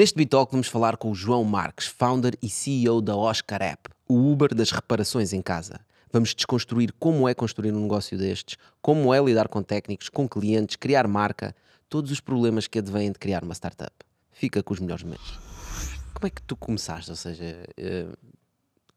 Neste Bitalk vamos falar com o João Marques, founder e CEO da Oscar App, o Uber das reparações em casa. Vamos desconstruir como é construir um negócio destes, como é lidar com técnicos, com clientes, criar marca, todos os problemas que advêm de criar uma startup. Fica com os melhores momentos. Como é que tu começaste? Ou seja, eh,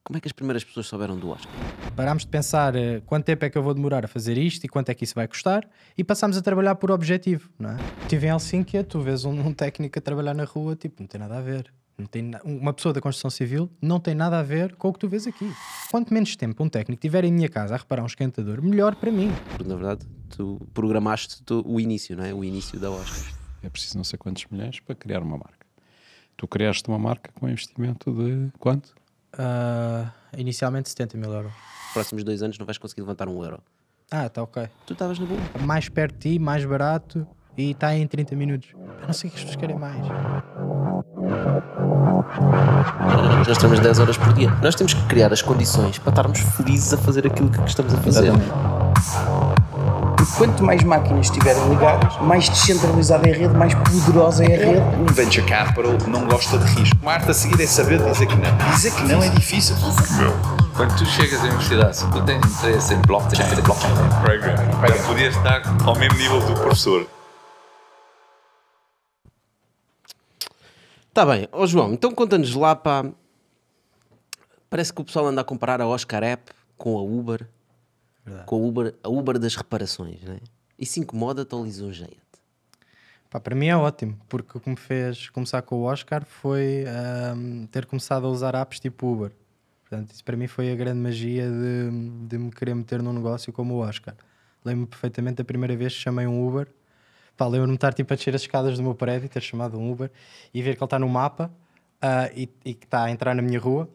como é que as primeiras pessoas souberam do Oscar? Parámos de pensar eh, quanto tempo é que eu vou demorar a fazer isto e quanto é que isso vai custar e passámos a trabalhar por objetivo, não é? Estive em Helsínquia, tu vês um, um técnico a trabalhar na rua, tipo, não tem nada a ver. Não tem na- uma pessoa da construção civil não tem nada a ver com o que tu vês aqui. Quanto menos tempo um técnico tiver em minha casa a reparar um esquentador, melhor para mim. Porque na verdade tu programaste tu- o início, não é? O início da Oscar. É preciso não sei quantos milhões para criar uma marca. Tu criaste uma marca com um investimento de quanto? Ah, inicialmente 70 mil euros. Próximos dois anos não vais conseguir levantar um euro. Ah, tá ok. Tu estavas na boa. Mais perto de ti, mais barato e está em 30 minutos. Eu não sei o que as pessoas querem mais. Nós temos 10 horas por dia. Nós temos que criar as condições para estarmos felizes a fazer aquilo que estamos a fazer. E quanto mais máquinas estiverem ligadas, mais descentralizada é a rede, mais poderosa é a rede. Um venture capital não gosta de risco. O arte a seguir é saber dizer que não. Dizer que não é difícil. Quando tu chegas à universidade, se tu tens interesse em blockchain, blockchain program, para poder estar ao mesmo nível do professor. Está bem. Ó João, então conta-nos lá para... Parece que o pessoal anda a comparar a Oscar App com a Uber. Com a Uber, a Uber das reparações, não é? Isso incomoda-te ou lisonjeia-te? Para mim é ótimo, porque o que me fez começar com o Oscar foi ahm, ter começado a usar apps tipo Uber. Portanto, isso para mim foi a grande magia de, de me querer meter num negócio como o Oscar. Lembro-me perfeitamente da primeira vez que chamei um Uber. Pá, lembro-me de estar tipo, a descer as escadas do meu prédio, ter chamado um Uber e ver que ele está no mapa ah, e, e que está a entrar na minha rua.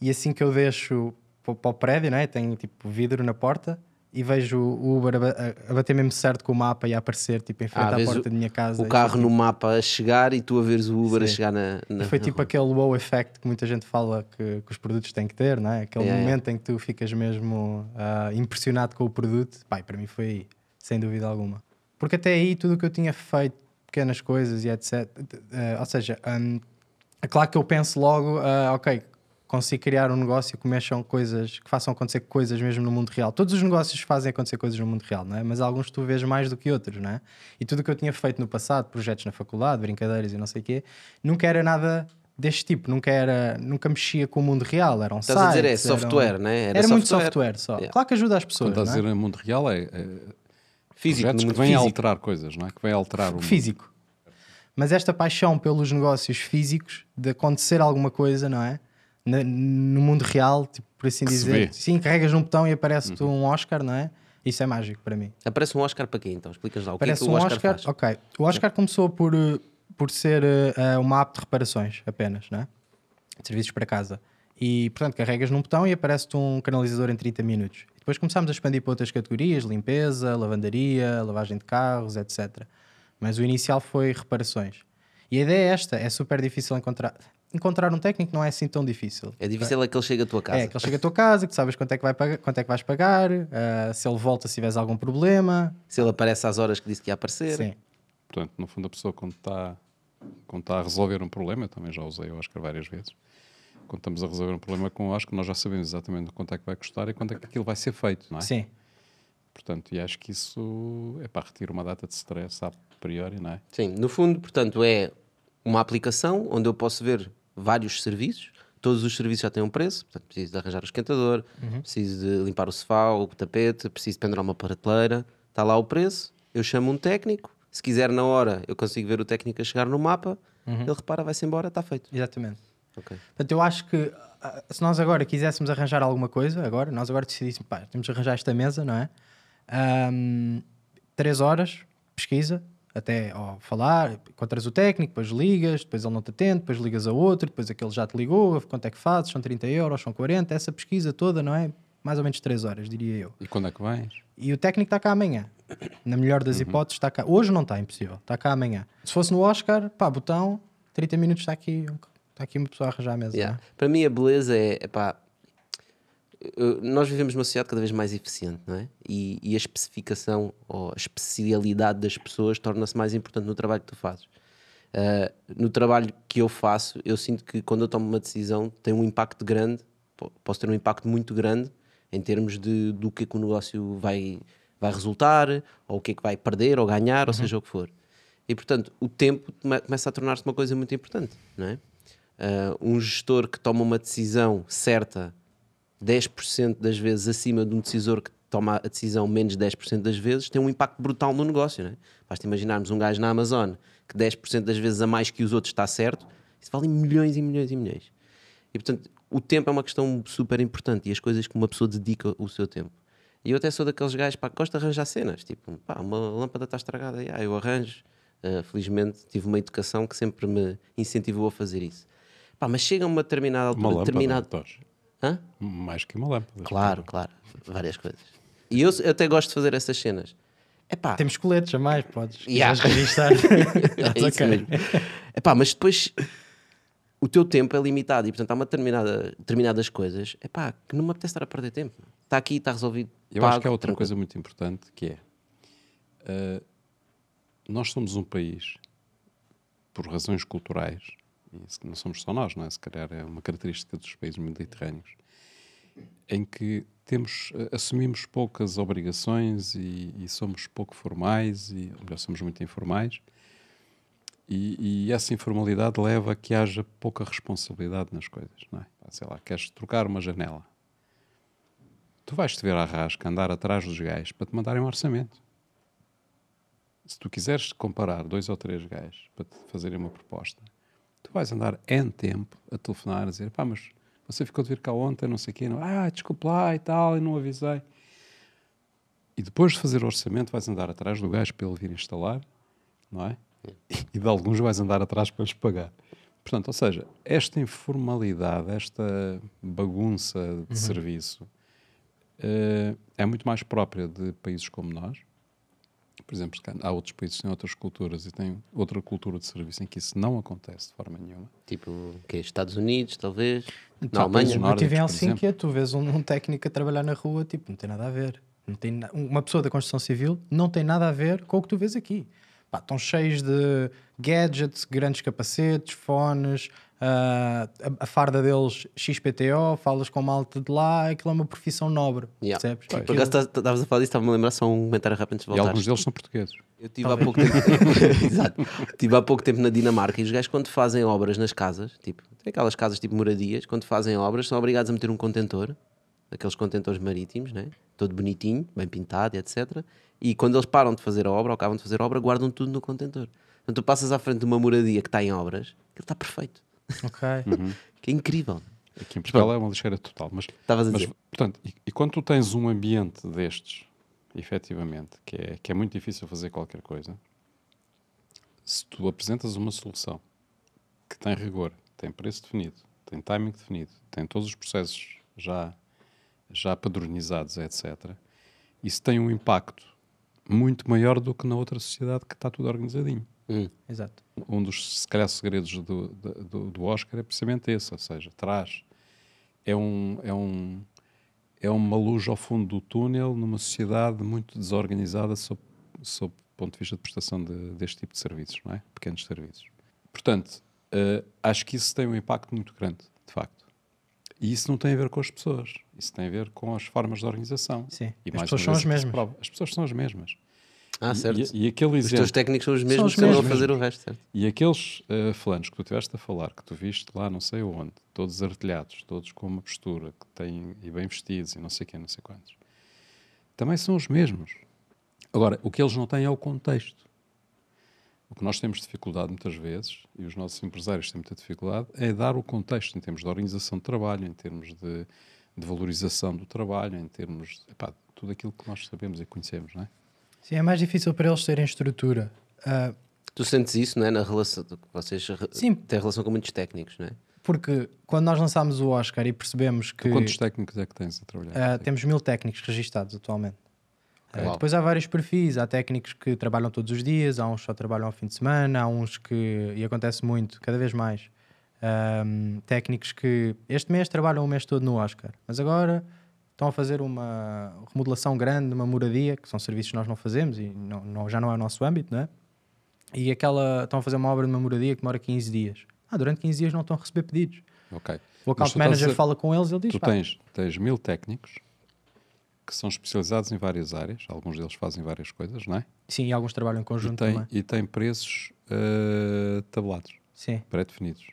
E assim que eu deixo para o prédio, né? tenho tipo vidro na porta e vejo o Uber a, ba- a- a bater mesmo certo com o mapa e a aparecer tipo, em frente à vês porta da minha casa. O carro foi, no tipo, mapa a chegar e tu a veres o Uber a Sim. chegar na, na foi na tipo rua. aquele wow effect que muita gente fala que, que os produtos têm que ter, não é? Aquele yeah. momento em que tu ficas mesmo ah, impressionado com o produto. Pai, para mim foi aí, sem dúvida alguma. Porque até aí tudo o que eu tinha feito, pequenas coisas e etc. eh, ou seja, hum, é claro que eu penso logo, ah, ok, consigo criar um negócio que mexam coisas, que façam acontecer coisas mesmo no mundo real. Todos os negócios fazem acontecer coisas no mundo real, não é? Mas alguns tu vês mais do que outros, não é? E tudo o que eu tinha feito no passado, projetos na faculdade, brincadeiras e não sei o quê, nunca era nada deste tipo, nunca era, nunca mexia com o mundo real, eram Estás a dizer é sites, eram- software, né? Era Era, muito software. software só. Yeah. Claro que ajuda as Quando pessoas, estás a não é? dizer em mundo real, é, é Físico, projetos que vêm físico. alterar coisas, não é? Que vêm alterar o mundo. físico. Mas esta paixão pelos negócios físicos, de acontecer alguma coisa, não é? Na- no mundo real, tipo, por assim se dizer. Uhum. Sim, carregas num botão e aparece-te um Oscar, não é? Isso é mágico para mim. Aparece um Oscar para quê então? Explicas lá. O que é Parece que o um Oscar, Oscar. faz? ok. O Oscar começou por, eh, por ser eh, uma app de reparações apenas, não é? De serviços para casa. E, portanto, carregas num botão e aparece-te um canalizador em 30 minutos. E depois começámos a expandir para outras categorias: limpeza, lavandaria, lavagem de carros, etc. Mas o inicial foi reparações. E a ideia é esta: é super difícil encontrar. Encontrar um técnico não é assim tão difícil. É difícil é que ele chegue à tua casa. É, que ele chega à tua casa, que sabes quanto é que, vai pagar, quanto é que vais pagar, ah, se ele volta se tiveres algum problema. Se ele aparece às horas que disse que ia aparecer. Sim. Portanto, no fundo, a pessoa quando está, quando está a resolver um problema, eu também já usei o Oscar várias vezes, quando estamos a resolver um problema com o Oscar, nós já sabemos exatamente quanto é que vai custar e quanto é que aquilo vai ser feito, não é? Sim. Portanto, e acho que isso é para retirar uma data de stress a priori, não é? Sim, no fundo, portanto, é uma aplicação onde eu posso ver vários serviços. Todos os serviços já têm um preço. Portanto, preciso de arranjar o esquentador, preciso de limpar o sofá, o tapete, preciso de pendurar uma prateleira. Está lá o preço. Eu chamo um técnico. Se quiser na hora, eu consigo ver o técnico a chegar no mapa. Ele repara, vai-se embora, está feito. Exatamente. Ok. Portanto, eu acho que ah, se nós agora quiséssemos arranjar alguma coisa, agora, nós agora decidíssemos, pá, temos de arranjar esta mesa, não é? Ahm, três horas, pesquisa, até ó, falar, encontras o técnico, depois ligas, depois ele não te atende, depois ligas a outro, depois aquele já te ligou, quanto é que fazes? São 30 euros, são 40, essa pesquisa toda, não é? Mais ou menos três horas, diria eu. E quando é que vens? E o técnico está cá amanhã. Na melhor das hipóteses, está cá. Hoje não está, impossível. Está cá amanhã. Se fosse no Oscar, pá, botão, 30 minutos está aqui, está aqui uma pessoa a arranjar a mesa. Yeah. é? Para mim, a beleza é, epá, eu- nós vivemos numa sociedade cada vez mais eficiente, não é? E, e a especificação ou a especialidade das pessoas torna-se mais importante no trabalho que tu fazes. Uh, no trabalho que eu faço, eu sinto que quando eu tomo uma decisão tem um impacto grande, po- posso ter um impacto muito grande em termos de, do que é que o negócio vai, vai resultar, ou o que é que vai perder ou ganhar, ou seja o que for. E portanto, o tempo come- começa a tornar-se uma coisa muito importante, não é? Uh, um gestor que toma uma decisão certa 10% das vezes acima de um decisor que toma a decisão menos 10% das vezes, tem um impacto brutal no negócio. Não é? Basta imaginarmos um gajo na Amazon que 10% das vezes a mais que os outros está certo, isso vale milhões e milhões e milhões. E portanto, o tempo é uma questão super importante e as coisas que uma pessoa dedica o seu tempo. E eu até sou daqueles gajos pá, que gosto de arranjar cenas, tipo, pá, uma lâmpada está estragada, ah, eu arranjo. Uh, felizmente tive uma educação que sempre me incentivou a fazer isso. Pá, mas chega a uma determinada Uma altura, lâmpada, determinado... Torres. Hã? Mais que uma lâmpada. Claro, claro. Várias coisas. E eu, eu até gosto de fazer essas cenas. É pá. Temos coletes a mais, podes. Yeah. registar. É isso Ok. mesmo. Epá, mas depois o teu tempo é limitado e portanto há uma determinada, determinadas coisas epá, que não me apetece estar a perder tempo. Está aqui, está resolvido. Eu acho que há outra coisa muito importante que é uh, nós somos um país por razões culturais não somos só nós, não é? Se calhar é uma característica dos países mediterrâneos em que temos uh, assumimos poucas obrigações e, e somos pouco formais e ou melhor, somos muito informais e, e essa informalidade leva a que haja pouca responsabilidade nas coisas, não é? Sei lá, queres trocar uma janela tu vais te ver à rasca andar atrás dos gajos para te mandarem um orçamento. Se tu quiseres comparar dois ou três gajos para te fazerem uma proposta, tu vais andar N tempo a telefonar a dizer pá, mas você ficou de vir cá ontem, não sei o quê, não, ah, desculpe lá e tal, e não avisei. E depois de fazer o orçamento vais andar atrás do gajo para ele vir instalar, não é? E de alguns vais andar atrás para eles pagar. Portanto, ou seja, esta informalidade, esta bagunça de serviço, eh, é muito mais própria de países como nós. Por exemplo, há outros países que têm outras culturas e têm outra cultura de serviço em que isso não acontece de forma nenhuma. Tipo, que Estados Unidos, talvez. Na Então, Alemanha. países Eu estive em Helsínquia, tu vês um, um técnico a trabalhar na rua, tipo, não tem nada a ver. Não tem na- Uma pessoa da construção civil não tem nada a ver com o que tu vês aqui. Pá, estão cheios de gadgets, grandes capacetes, fones, ah, a, a farda deles XPTO, falas com malta de lá, aquilo é uma profissão nobre, Yeah. percebes? Por Aquilo- acaso tá- estavas a falar disso, estava-me a lembrar só um comentário rápido antes de E voltar. alguns deles são portugueses. Eu tive há pouco tempo. Exato. Tive há pouco tempo na Dinamarca e os gajos, quando fazem obras nas casas, tipo, tem aquelas casas tipo moradias, quando fazem obras, são obrigados a meter um contentor, aqueles contentores marítimos, né? todo bonitinho, bem pintado e etc. E quando eles param de fazer a obra ou acabam de fazer a obra, guardam tudo no contentor. Então tu passas à frente de uma moradia que está em obras, aquilo está perfeito. Ok. Que é incrível. Aqui em Portugal é uma lixeira total. Mas, Estavas a mas, dizer. portanto, e, e quando tu tens um ambiente destes, efetivamente, que é, que é muito difícil fazer qualquer coisa, se tu apresentas uma solução que tem rigor, tem preço definido, tem timing definido, tem todos os processos já, já padronizados, etc., isso tem um impacto muito maior do que na outra sociedade que está tudo organizadinho Hum. Exato. um dos, se calhar, segredos do, do, do Oscar é precisamente esse, ou seja, traz, é, um, é, um, é uma luz ao fundo do túnel numa sociedade muito desorganizada sob, sob o ponto de vista de prestação de, deste tipo de serviços, não é? Pequenos serviços. Portanto, eh, acho que isso tem um impacto muito grande, de facto. E isso não tem a ver com as pessoas, isso tem a ver com as formas de organização. Sim. E As mais pessoas são vez as mesmas. prova. As pessoas são as mesmas. Ah, certo. E, e aquele Os exemplo, teus técnicos são os mesmos os que andam a fazer o resto, certo? e aqueles eh, fulanos que tu estiveste a falar, que tu viste lá não sei onde, todos artilhados, todos com uma postura, que têm, e bem vestidos, e não sei quem, não sei quantos, também são os mesmos. Agora, o que eles não têm é o contexto. O que nós temos dificuldade muitas vezes, e os nossos empresários têm muita dificuldade, é dar o contexto em termos de organização de trabalho, em termos de, de valorização do trabalho, em termos de epá, tudo aquilo que nós sabemos e conhecemos, não é? Sim, é mais difícil para eles terem estrutura. Ah, Tu sentes isso, não é? Na relação. Vocês Sim. têm relação com muitos técnicos, não é? porque quando nós lançámos o Oscar e percebemos que Quantos técnicos é que tens a trabalhar? ah, temos mil técnicos registados atualmente. Uau. depois há vários perfis, há técnicos que trabalham todos os dias, há uns que só trabalham ao fim de semana, há uns que, e acontece muito, cada vez mais, técnicos que este mês trabalham o mês todo no Oscar, mas agora estão a fazer uma remodelação grande, uma moradia, que são serviços que nós não fazemos e não, não- já não é o nosso âmbito, não é? e aquela estão a fazer uma obra de uma moradia que demora 15 dias. Ah, durante 15 dias não estão a receber pedidos. Ok. O account a manager dizer- fala com eles e ele diz: Tu tens, tens mil técnicos que são especializados em várias áreas, alguns deles fazem várias coisas, não é? Sim, e alguns trabalham em E conjunto tem, também. e tem preços eh, tabulados, Sim, pré-definidos,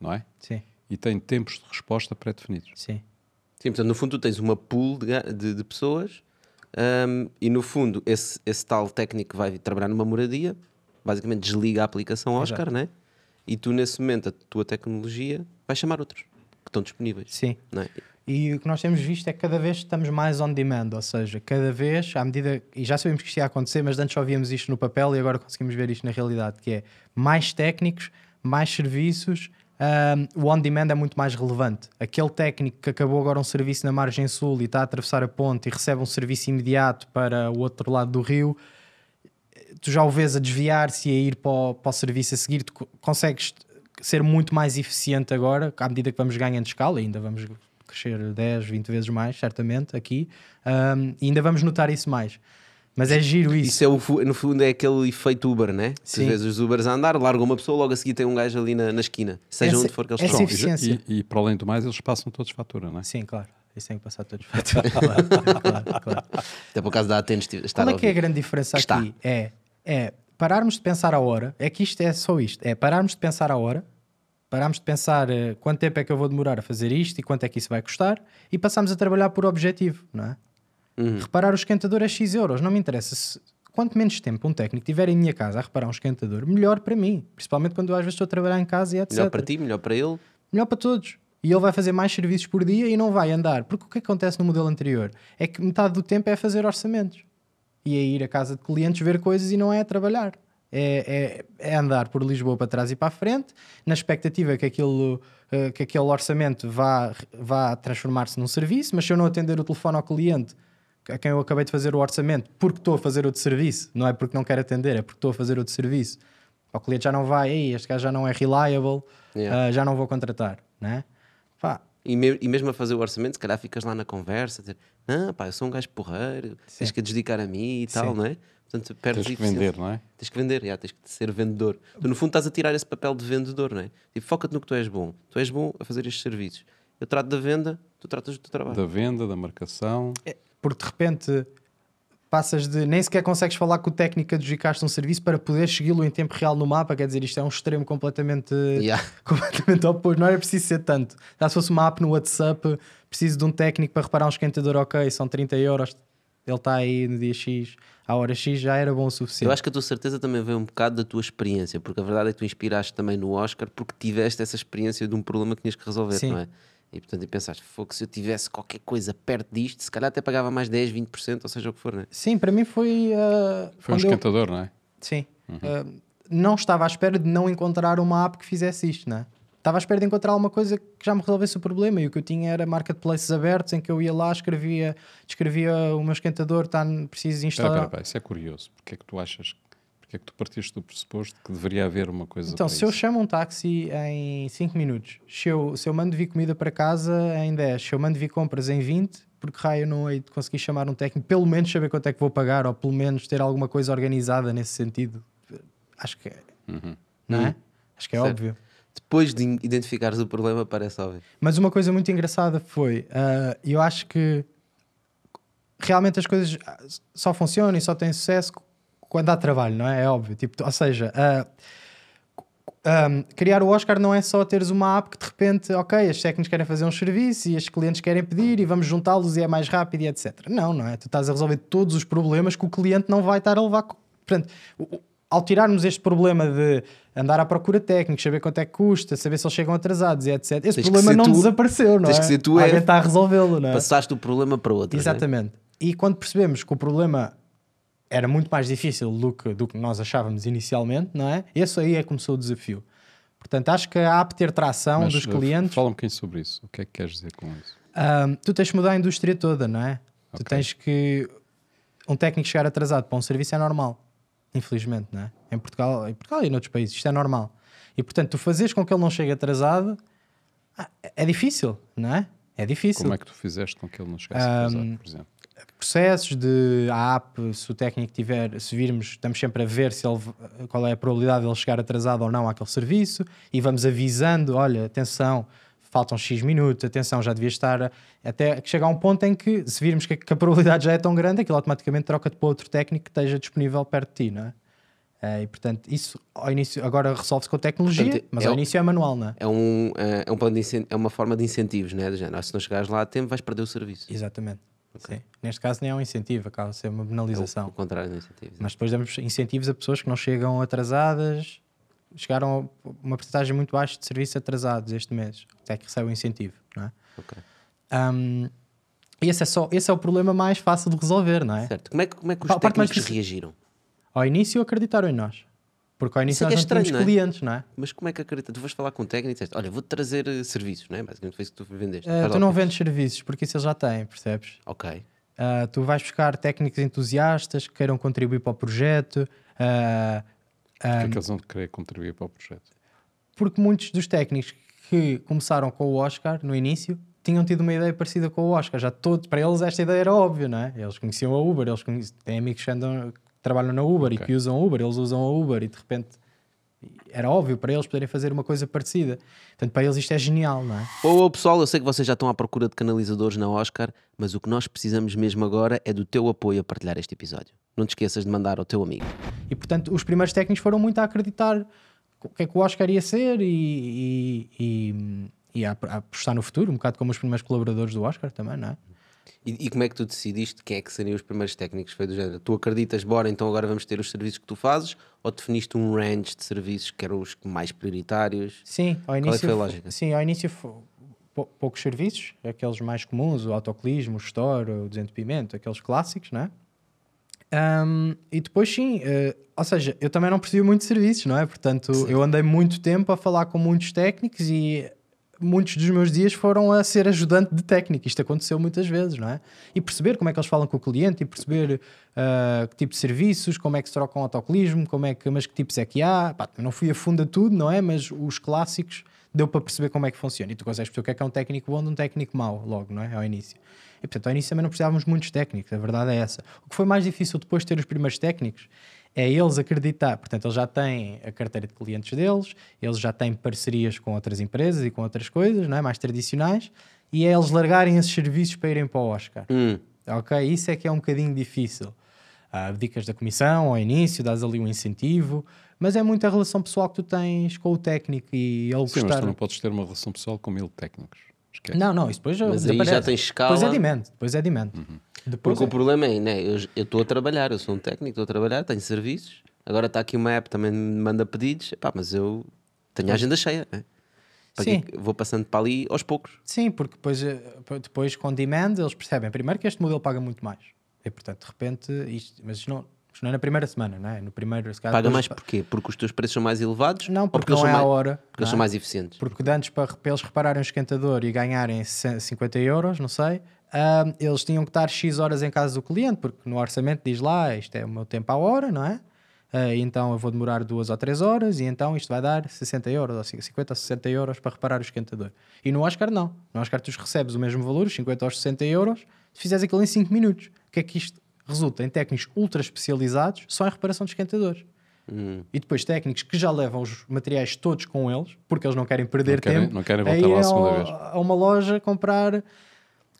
não é? sim, E tem tempos de resposta pré-definidos. sim. Sim, portanto, no fundo, tu tens uma pool de, de- de pessoas ahm, e, no fundo, esse, esse tal técnico que vai trabalhar numa moradia basicamente desliga a aplicação Oscar, né? E tu, nesse momento, a tua tecnologia vai chamar outros que estão disponíveis. Sim. É? E o que nós temos visto é que cada vez estamos mais on demand, ou seja, cada vez, à medida, e já sabemos que isto ia acontecer, mas antes só víamos isto no papel e agora conseguimos ver isto na realidade, que é mais técnicos, mais serviços, ahm, o on demand é muito mais relevante. Aquele técnico que acabou agora um serviço na margem sul e está a atravessar a ponte e recebe um serviço imediato para o outro lado do rio, tu já o vês a desviar-se e a ir para o, para o serviço a seguir, tu co- consegues ser muito mais eficiente agora, à medida que vamos ganhando escala, ainda vamos crescer 10, 20 vezes mais, certamente, aqui, ahm, e ainda vamos notar isso mais. Mas é giro isso. Isso é o, no fundo é aquele efeito Uber, né? Se Sim. vês os Ubers a andar, larga uma pessoa, logo a seguir tem um gajo ali na, na esquina, seja Essa- onde for que eles estão. E. E, e, para além do mais, eles passam todos fatura, não é? Sim, claro. Isso tem que passar todos fatura. claro, claro, claro. Até por causa da Atenas estar Qual é a que é a grande diferença Está. aqui? É, é pararmos de pensar a hora, é que isto é só isto, é pararmos de pensar a hora, pararmos de pensar eh, quanto tempo é que eu vou demorar a fazer isto e quanto é que isso vai custar e passamos a trabalhar por objetivo, não é? Uhum. Reparar o esquentador é X euros, não me interessa. Se, quanto menos tempo um técnico tiver em minha casa a reparar um esquentador, melhor para mim. Principalmente quando eu às vezes estou a trabalhar em casa e etc. Melhor para ti, melhor para ele. Melhor para todos. E ele vai fazer mais serviços por dia e não vai andar. Porque o que acontece no modelo anterior é que metade do tempo é fazer orçamentos. E é ir à casa de clientes ver coisas e não é trabalhar. É, é, é andar por Lisboa para trás e para a frente, na expectativa que, aquilo, eh, que aquele orçamento vá, vá transformar-se num serviço, mas se eu não atender o telefone ao cliente a quem eu acabei de fazer o orçamento porque estou a fazer outro serviço, não é porque não quero atender, é porque estou a fazer outro serviço, o cliente já não vai, Ei, este gajo já não é reliable, Yeah. ah, já não vou contratar, né? Pá, E, me- e mesmo a fazer o orçamento, se calhar ficas lá na conversa, dizer, não, pá, eu sou um gajo porreiro, tens que dedicar a mim e tal, Sim. não é? Portanto, perdes Tens que vender, não é? Tens que vender, já, tens que ser vendedor. Tu, no fundo, estás a tirar esse papel de vendedor, não é? Tipo, foca-te no que tu és bom. Tu és bom a fazer estes serviços. Eu trato da venda, tu tratas do teu trabalho. Da venda, da marcação. Porque de repente passas de nem sequer consegues falar com o técnico que adjudicaste um serviço para poder segui-lo em tempo real no mapa, quer dizer, isto é um extremo completamente, Yeah. completamente oposto, não era preciso ser tanto. Já se fosse uma app no WhatsApp, preciso de um técnico para reparar um esquentador, ok, são 30 euros, ele está aí no dia X, à hora X, já era bom o suficiente. Eu acho que a tua certeza também vem um bocado da tua experiência, porque a verdade é que tu inspiraste também no Oscar porque tiveste essa experiência de um problema que tinhas que resolver, Sim. não é? E portanto, e pensaste, fogo, se eu tivesse qualquer coisa perto disto, se calhar até pagava mais 10, 20%, ou seja o que for, não é? Sim, para mim foi. ah, Foi um quando eu- esquentador, não é? Sim. Uh, não estava à espera de não encontrar uma app que fizesse isto, não é? Estava à espera de encontrar alguma coisa que já me resolvesse o problema e o que eu tinha era marketplaces abertos em que eu ia lá, escrevia, descrevia o meu esquentador, tá, preciso instalar. espera, espera, isso é curioso. Porque é que tu achas, porque é que tu partiste do pressuposto que deveria haver uma coisa Então, se eu isso? chamo um táxi em 5 minutos, se eu, se eu mando vir comida para casa em 10, se eu mando vir compras em 20, porque raio eu não hei de conseguir chamar um técnico, pelo menos saber quanto é que vou pagar, ou pelo menos ter alguma coisa organizada nesse sentido. Acho que é. Não é? Acho que é Certo. óbvio. Depois de identificares o problema, parece óbvio. Mas uma coisa muito engraçada foi, ah, eu acho que realmente as coisas ah, só funcionam e só têm sucesso quando há trabalho, não é? É óbvio. Tipo, ou seja, ah, um, criar o Oscar não é só teres uma app que de repente, ok, os técnicos querem fazer um serviço e os clientes querem pedir e vamos juntá-los e é mais rápido e etc. Não, não é? Tu estás a resolver todos os problemas que o cliente não vai estar a levar. Portanto, ao tirarmos este problema de andar à procura de técnicos, saber quanto é que custa, saber se eles chegam atrasados e etc. Esse Tens problema não tu- desapareceu, não tens é? que ser tu Alguém é- está a resolvê-lo, não é? Passaste o problema para outro. é? Exatamente. E quando percebemos que o problema era muito mais difícil do que, do que nós achávamos inicialmente, não é? Esse aí é que começou o desafio. Portanto, acho que a app ter tração Mas, dos eh, clientes, Fala um bocadinho sobre isso. O que é que queres dizer com isso? ahm, tu tens que mudar a indústria toda, não é? Tu Ok. tens que. Um técnico chegar atrasado para um serviço é normal, infelizmente, não é? Em Portugal, em Portugal e noutros países, isto é normal. E portanto, tu fazes com que ele não chegue atrasado ah, é difícil, não é? É difícil. Como é que tu fizeste com que ele não chegasse Ahm, atrasado, por exemplo? Processos de a app, se o técnico tiver, se virmos, estamos sempre a ver se ele, qual é a probabilidade de ele chegar atrasado ou não àquele serviço e vamos avisando, olha, atenção, faltam X minutos, atenção, já devia estar, até que chega a um ponto em que se virmos que, que a probabilidade já é tão grande, aquilo automaticamente troca-te para outro técnico que esteja disponível perto de ti, não é? Eh, e portanto, isso ao início agora resolve-se com a tecnologia, Portanto, mas é ao início é manual, não é? É, um, é, é um plano de é uma forma de incentivos, né? Do género, "Ah, se não chegares lá a tempo, vais perder o serviço. Exatamente. Sim. Neste caso nem é um incentivo, acaba de ser uma É o, penalização. o contrário do incentivo. Mas depois damos incentivos a pessoas que não chegam atrasadas, chegaram a uma porcentagem muito baixa de serviços atrasados este mês, até que recebem o incentivo, não é? Ok. Um, e esse é, só, esse é o problema mais fácil de resolver, não é? Certo. Como é que, como é que os A mais técnicos difícil- reagiram? Ao início acreditaram em nós. Porque ao início é nós é estranho, não é? clientes, não é? Mas como é que acredita? Tu vais falar com o técnico e disseste, olha, vou-te trazer eh, serviços, não é? Basicamente foi isso que tu vendeste. Uh, tu não vendes serviços, porque isso eles já têm, percebes? Ok. Uh, tu vais buscar técnicos entusiastas que queiram contribuir para o projeto. uh, Porque é um, que eles vão querer contribuir para o projeto? porque muitos dos técnicos que começaram com o Oscar no início tinham tido uma ideia parecida com o Oscar. Já todos, para eles esta ideia era óbvia, não é? Eles conheciam a Uber, eles conheciam, têm amigos que, andam, trabalham na Uber e Ok. que usam a Uber, eles usam a Uber e de repente era óbvio para eles poderem fazer uma coisa parecida. Portanto, para eles isto é genial, não é? Ô, pessoal, eu sei que vocês já estão à procura de canalizadores na Oscar, mas o que nós precisamos mesmo agora é do teu apoio a partilhar este episódio. Não te esqueças de mandar ao teu amigo. E portanto, os primeiros técnicos foram muito a acreditar o que é que o Oscar ia ser e, e, e, e a apostar no futuro, um bocado como os primeiros colaboradores do Oscar também, não é? E, e como é que tu decidiste quem é que seriam os primeiros técnicos? Foi do género, tu acreditas, bora, então agora vamos ter os serviços que tu fazes? Ou definiste um range de serviços que eram os mais prioritários? Sim, ao é que início, foi a lógica? Sim, ao início poucos serviços, aqueles mais comuns, o autoclismo, o store, o desentupimento, aqueles clássicos, não é? Ahm, e depois sim, eh, ou seja, eu também não percebi muito serviços, não é? Portanto, eu andei muito tempo a falar com muitos técnicos e muitos dos meus dias foram a ser ajudante de técnico. Isto aconteceu muitas vezes, não é? E perceber como é que eles falam com o cliente e perceber ah, que tipo de serviços, como é que se troca um autoclismo, como é que, mas que tipos é que há. Pá, não fui a fundo a tudo, não é? Mas os clássicos deu para perceber como é que funciona. E tu consegues perceber o que é que é um técnico bom de um técnico mau, logo, não é? Ao início. E portanto, ao início também não precisávamos muitos técnicos, a verdade é essa. O que foi mais difícil depois de ter os primeiros técnicos é eles acreditar. Portanto, eles já têm a carteira de clientes deles, eles já têm parcerias com outras empresas e com outras coisas, não é? mais tradicionais, e é eles largarem esses serviços para irem para o Oscar. Hum, Ok? Isso é que é um bocadinho difícil. Abdicas da comissão ao início, dás ali um incentivo, mas é muito a relação pessoal que tu tens com o técnico e ele Sim, mas gostar. tu não podes ter uma relação pessoal com mil técnicos. Esquece. Não, não, isso depois Mas aí já desaparece. tens escala. Depois é demand, depois é demand. Depois Porque é. o problema é, né, eu eu estou a trabalhar, eu sou um técnico, estou a trabalhar, tenho serviços, agora está aqui uma app também me manda pedidos, Epá, mas eu tenho a agenda cheia, né? Para Sim. que- vou passando para ali aos poucos. Sim, porque depois, eh, depois com demand eles percebem primeiro que este modelo paga muito mais. E portanto, de repente, isto, mas isto não, isto não é na primeira semana, não é? No primeiro, se calhar, Paga mais porquê? Porque os teus preços são mais elevados? Não, porque eles não é mais, hora, Porque eles são é? mais eficientes. Porque de antes, para, para eles repararem o esquentador e ganharem c- 50 euros, não sei, eles tinham que estar X horas em casa do cliente, porque no orçamento diz lá, isto é o meu tempo à hora, não é? E então eu vou demorar duas ou três horas e então isto vai dar 60 euros, ou 50 ou 60 euros para reparar o esquentador. E no Oscar não. No Oscar tu recebes o mesmo valor, os 50 ou os 60 euros, se fizeres aquilo em 5 minutos. O que é que isto resulta? Em técnicos ultra especializados só em reparação de esquentadores. Hum. E depois técnicos que já levam os materiais todos com eles, porque eles não querem perder Não querem- tempo. não querem a voltar lá a irem segunda ao- vez. A uma loja comprar,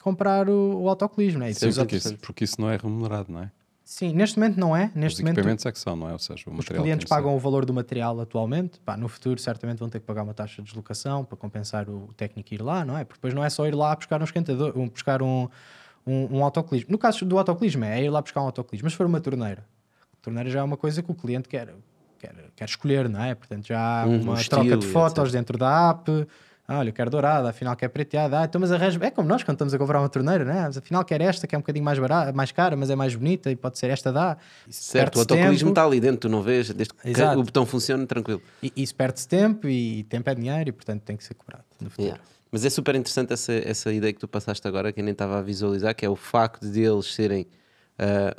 comprar o, o autocolismo. É? E Sim, depois porque, isso, porque isso não é remunerado, não é? Sim, neste momento não é. Os Neste momento equipamentos é que são, não é? Ou seja, o os clientes que ser. pagam o valor do material atualmente. Pá, no futuro, certamente vão ter que pagar uma taxa de deslocação para compensar o técnico ir lá, não é? Porque depois não é só ir lá buscar um esquentador, um, buscar um, um, um autocolismo. No caso do autocolismo, é ir lá buscar um autocolismo. Mas se for uma torneira, a torneira já é uma coisa que o cliente quer, quer, quer escolher, não é? Portanto, já há Uhum, uma um troca de fotos etc. dentro da app. Ah, olha, eu quero dourada, afinal quer prateada. Ah, então, mas arranja. É como nós quando estamos a comprar uma torneira, né? Mas afinal quer esta, que é um bocadinho mais, barata, mais cara, mas é mais bonita e pode ser esta dá. Certo, o autocolismo está ali dentro, tu não vês, desde que o botão funcione, tranquilo. E isso perde-se tempo e tempo é dinheiro e portanto tem que ser cobrado no futuro. Yeah. Mas é super interessante essa, essa ideia que tu passaste agora, que eu nem estava a visualizar, que é o facto de eles serem, ah,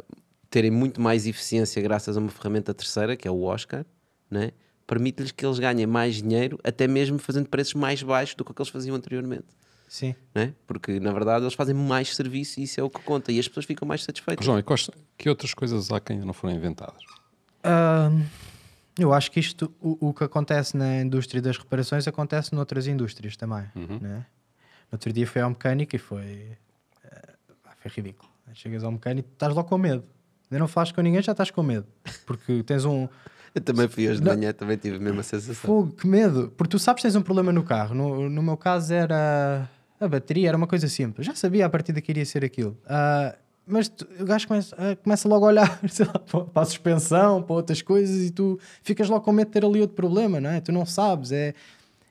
terem muito mais eficiência graças a uma ferramenta terceira, que é o Oscar, né? permite-lhes que eles ganhem mais dinheiro, até mesmo fazendo preços mais baixos do que o que eles faziam anteriormente. Sim. né? porque na verdade eles fazem mais serviço e isso é o que conta e as pessoas ficam mais satisfeitas. João, e quais- que outras coisas há que ainda não foram inventadas? Ahm, eu acho que isto, o, o que acontece na indústria das reparações, acontece noutras indústrias também. Né? No outro dia fui ao mecânico e foi, eh, foi ridículo. Chegas ao mecânico e estás logo com medo. Ainda não falas com ninguém, já estás com medo. Porque tens um. Eu também fui hoje de Não. manhã, também tive a mesma sensação. Fogo, que medo. Porque tu sabes que tens um problema no carro. No, no meu caso era a bateria, era uma coisa simples. Já sabia a partir daqui iria ser aquilo. Ah, mas tu- o gajo começa, ah, começa logo a olhar lá, para a suspensão, para outras coisas e tu ficas logo com medo de ter ali outro problema, não é? Tu não sabes, é,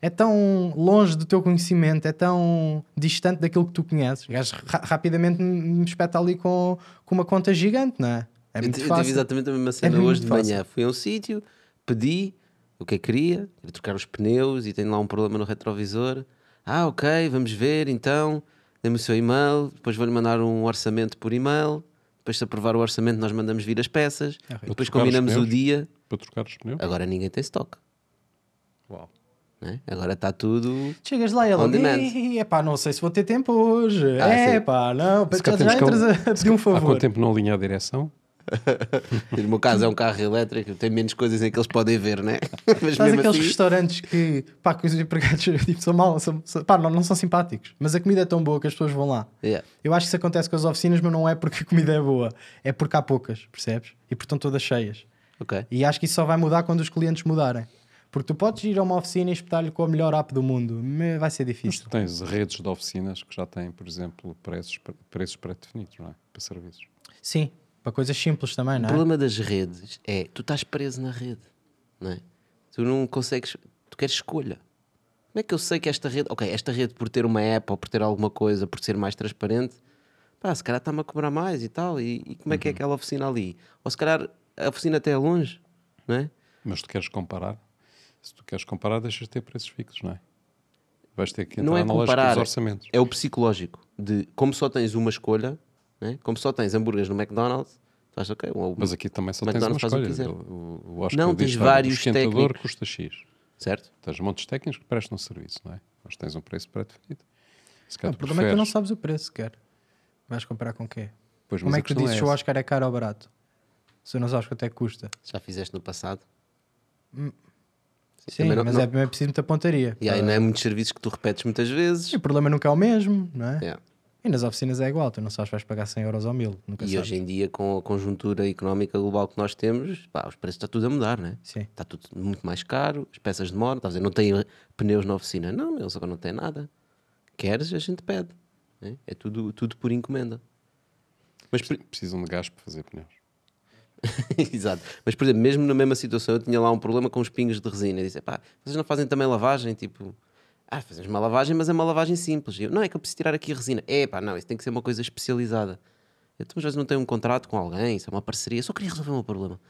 é tão longe do teu conhecimento, é tão distante daquilo que tu conheces. O gajo ra- rapidamente me espeta ali com, com uma conta gigante, não é? É eu, muito ti- eu tive fácil. exatamente a mesma cena muito hoje de fácil. manhã. Fui a um sítio, pedi o que é que queria, queria trocar os pneus e tenho lá um problema no retrovisor. Ah, ok, vamos ver então. Dê-me o seu e-mail, depois vou-lhe mandar um orçamento por e-mail. Depois, se aprovar o orçamento, nós mandamos vir as peças. Depois trocar os combinamos o dia. Para trocar os pneus? Agora ninguém tem stock. Uau. né? Agora está tudo. Chegas lá e ele, On demand. "Ih, epá, não sei se vou ter tempo hoje. Ah, é, sim. pá, não, Se já, entras a pedir um Há favor. quanto tempo não alinha a direção? No meu caso é um carro elétrico, tem menos coisas em que eles podem ver, né? Mas aqueles assim, restaurantes que, pá, que os empregados tipo, são mal, são, são- pá, não, não são simpáticos, mas a comida é tão boa que as pessoas vão lá. Yeah. Eu acho que isso acontece com as oficinas, mas não é porque a comida é boa, é porque há poucas, percebes? E estão todas cheias. Ok. E acho que isso só vai mudar quando os clientes mudarem. Porque tu podes ir a uma oficina e espetar-lhe com a melhor app do mundo, mas vai ser Mas difícil. tu tens redes de oficinas que já têm, por exemplo, preços, preços pré-definidos, não é? Para serviços. Sim, para coisas simples também, O não é? problema das redes é tu estás preso na rede, não é? Tu não consegues, tu queres escolha. Como é que eu sei que esta rede, ok, esta rede por ter uma app ou por ter alguma coisa, por ser mais transparente, pá, se calhar está-me a cobrar mais e tal, e, e como é que é aquela oficina ali? Ou se calhar a oficina até é longe, não é? Mas tu queres comparar? Se tu queres comparar, deixas de ter preços fixos, não é? Vais ter que entrar não é na lógica comparar, dos orçamentos. é o psicológico de como só tens uma escolha, né? como só tens hambúrgueres no McDonald's, tu achas, ok, um- Mas aqui também só tens uma McDonald's o que escolha. O, o Oscar Não, tens "Olha, vários O técnicos." custa X. certo? Tens montes técnicos que prestam serviço, não é? Mas tens um preço pré-definido. Não, calhar o problema é que tu não preferes- sabes o preço sequer. Vais comprar com quê? Pois, Como é a que tu dizes se o. Oscar é caro ou barato? Se não sabes quanto é que custa. Já fizeste no passado. Sim, também não- mas não- É, é preciso muita pontaria. E aí não é muitos serviços que tu repetes muitas vezes. E o problema nunca é o mesmo, não é? Yeah. E nas oficinas é igual, tu não sabes se vais pagar 100 euros ou 1000. Nunca E sabes. hoje em dia, com a conjuntura económica global que nós temos, pá, os preços está tudo a mudar, né? Sim. Está tudo muito mais caro, as peças demoram, estás a dizer, não tem pneus na oficina. Não, eles agora não têm nada. Queres, a gente pede. né? É tudo, tudo por encomenda. Mas, Precisam de gás para fazer pneus. Exato. Mas, por exemplo, mesmo na mesma situação, eu tinha lá um problema com os pingos de resina. Eu disse, pá, vocês não fazem também lavagem? Tipo, ah, fazemos uma lavagem, mas é uma lavagem simples. Eu, não, é que eu preciso tirar aqui a resina. É, pá, não, isso tem que ser uma coisa especializada. Eu, então, às vezes não tenho um contrato com alguém, isso é uma parceria. Eu só queria resolver o meu problema.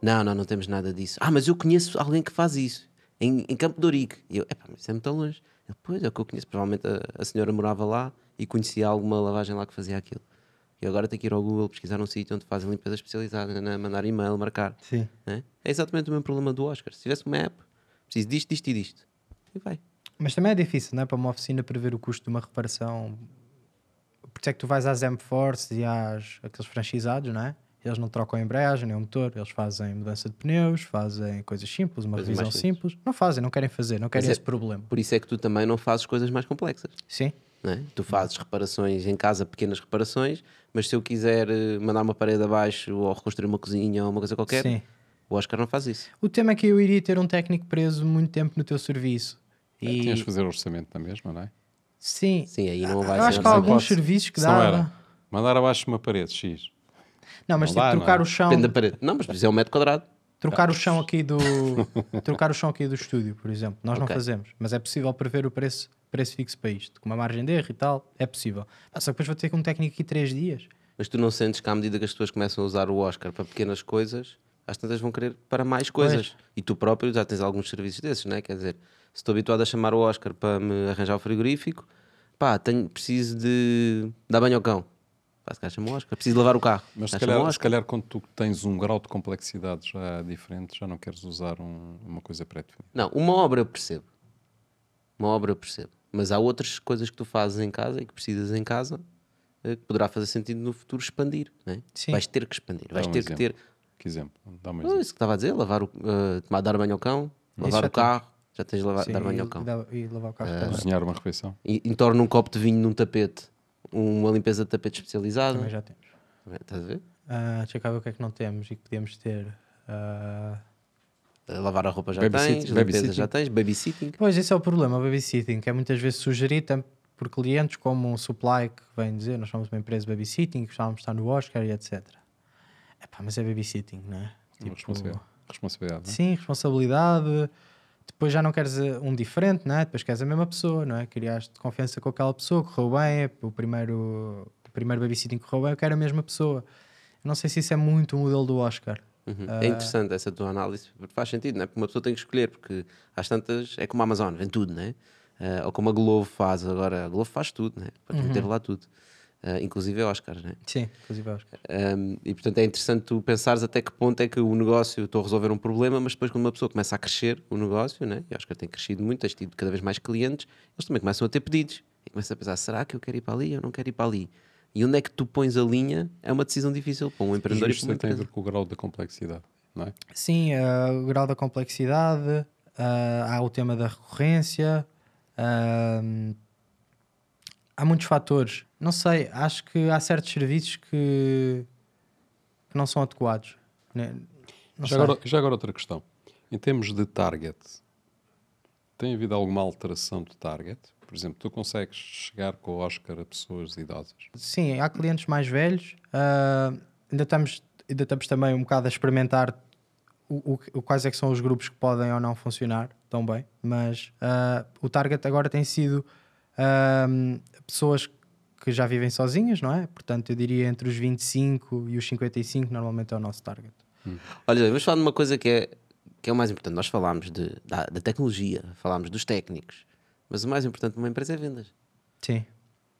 Não, não, não temos nada disso. Ah, mas eu conheço alguém que faz isso, em, em Campo de Ourique. E eu, epá, mas isso é muito longe. Ele, pois, é o que eu conheço. Provavelmente a, a senhora morava lá e conhecia alguma lavagem lá que fazia aquilo. E agora tem que ir ao Google pesquisar um sítio onde fazem limpeza especializada, né, mandar e-mail, marcar. Sim. né? É exatamente o mesmo problema do Oscar. Se tivesse uma app, preciso disto, disto e disto. E vai. Mas também é difícil, não é? Para uma oficina prever o custo de uma reparação. Por isso é que tu vais às M-Force e às aqueles franchisados, não é? Eles não trocam a embreagem nem o motor, eles fazem mudança de pneus, fazem coisas simples, uma Coisas revisão simples. simples. Não fazem, não querem fazer, não querem é- esse problema. Por isso é que tu também não fazes coisas mais complexas. Sim. é? Tu fazes reparações em casa, pequenas reparações, mas se eu quiser eh, mandar uma parede abaixo ou reconstruir uma cozinha ou uma coisa qualquer, Sim. o Oscar não faz isso. O tema é que eu iria ter um técnico preso muito tempo no teu serviço. É, E Tinhas de fazer orçamento na mesma, não é? sim, Sim, aí não vai eu acho que há alguns serviços que não dá. era mandar abaixo uma parede X. Não, mas Não tipo, dá, trocar não é? o chão. Depende da parede. Não, mas isso é um metro quadrado. Trocar o chão aqui do trocar o chão aqui do estúdio, por exemplo. Nós não Ok. fazemos, mas é possível prever o preço, preço fixo para isto, com uma margem de erro e tal, é possível. Ah, só que depois vou ter com um técnico aqui três dias. Mas tu não sentes que à medida que as pessoas começam a usar o Oscar para pequenas coisas, as tantas vão querer para mais coisas. E tu próprio já tens alguns serviços desses, não é? Quer dizer, estou habituado a chamar o Oscar para me arranjar o frigorífico, pá, tenho, preciso de dar banho ao cão. Pá, se calhar chamo o Oscar. Preciso de lavar o carro. Mas se calhar, se calhar quando tu tens um grau de complexidade já diferente, já não queres usar um- uma coisa pré-definida. Não, uma obra eu percebo. Uma obra eu percebo. Mas há outras coisas que tu fazes em casa e que precisas em casa eh, que poderá fazer sentido no futuro expandir. Não é? Sim. Vais ter que expandir, vais Dá um ter que exemplo. ter. Que exemplo? Dá-me um exemplo. isso que estava a dizer, lavar o, eh, tomar, dar banho ao cão, lavar já o carro, já tens de lavar, Sim, dar banho ao cão. e dá- e lavar o carro também. Cozinhar uma refeição. E entorna um copo de vinho num tapete, uma limpeza de tapete especializada. Também já temos. Estás a ver? Ah, deixa cá ver o que é que não temos e que podíamos ter. Eh, Lavar a roupa já tens, limpeza babysitting. já tens, babysitting. Pois, esse é o problema, o babysitting, que é muitas vezes sugerido tanto por clientes como um supply que vem dizer nós somos uma empresa de babysitting, gostávamos de estar no Oscar e etc. Epá, mas é babysitting, não é? Uma responsabilidade. responsabilidade não é? Sim, responsabilidade. Depois já não queres eh, um diferente, não é? Depois queres a mesma pessoa, não é? Criaste confiança com aquela pessoa, correu bem, o primeiro, o primeiro babysitting correu bem, eu quero a mesma pessoa. Não sei se isso é muito o modelo do Oscar. Uhum. Ah. É interessante essa tua análise, faz sentido, não é? Porque uma pessoa tem que escolher, porque às tantas é como a Amazon, vem tudo, não é? Ah, ou como a Globo faz agora, a Globo faz tudo, não é? Podes Uhum. meter lá tudo, Ah, inclusive Oscars, não é? Sim, inclusive Oscar. Um, e portanto é interessante tu pensares até que ponto é que o negócio estou a resolver um problema, mas depois quando uma pessoa começa a crescer o negócio, né? e acho que tem crescido muito, tens tido cada vez mais clientes, eles também começam a ter pedidos e começam a pensar: será que eu quero ir para ali? Eu não quero ir para ali. E onde é que tu pões a linha é uma decisão difícil para um empreendedor e Justo para uma tem a ver com o grau da complexidade, não é? Sim, ah, o grau da complexidade, ah, há o tema da recorrência, ah, há muitos fatores. Não sei, acho que há certos serviços que, que não são adequados. né? Não Já agora, já agora outra questão. Em termos de target, tem havido alguma alteração de target? Por exemplo, tu consegues chegar com o Oscar a pessoas idosas? Sim, há clientes mais velhos. ah, ainda, estamos, ainda estamos também um bocado a experimentar o, o- quais é que são os grupos que podem ou não funcionar tão bem. Mas ah, o target agora tem sido ah, pessoas que já vivem sozinhas, não é? Portanto, eu diria entre os 25 e os 55, normalmente é o nosso target. Olha, vamos falar de uma coisa que é, que é o mais importante. Nós falámos de, da, da tecnologia, falámos dos técnicos, mas o mais importante numa empresa é vendas. Sim.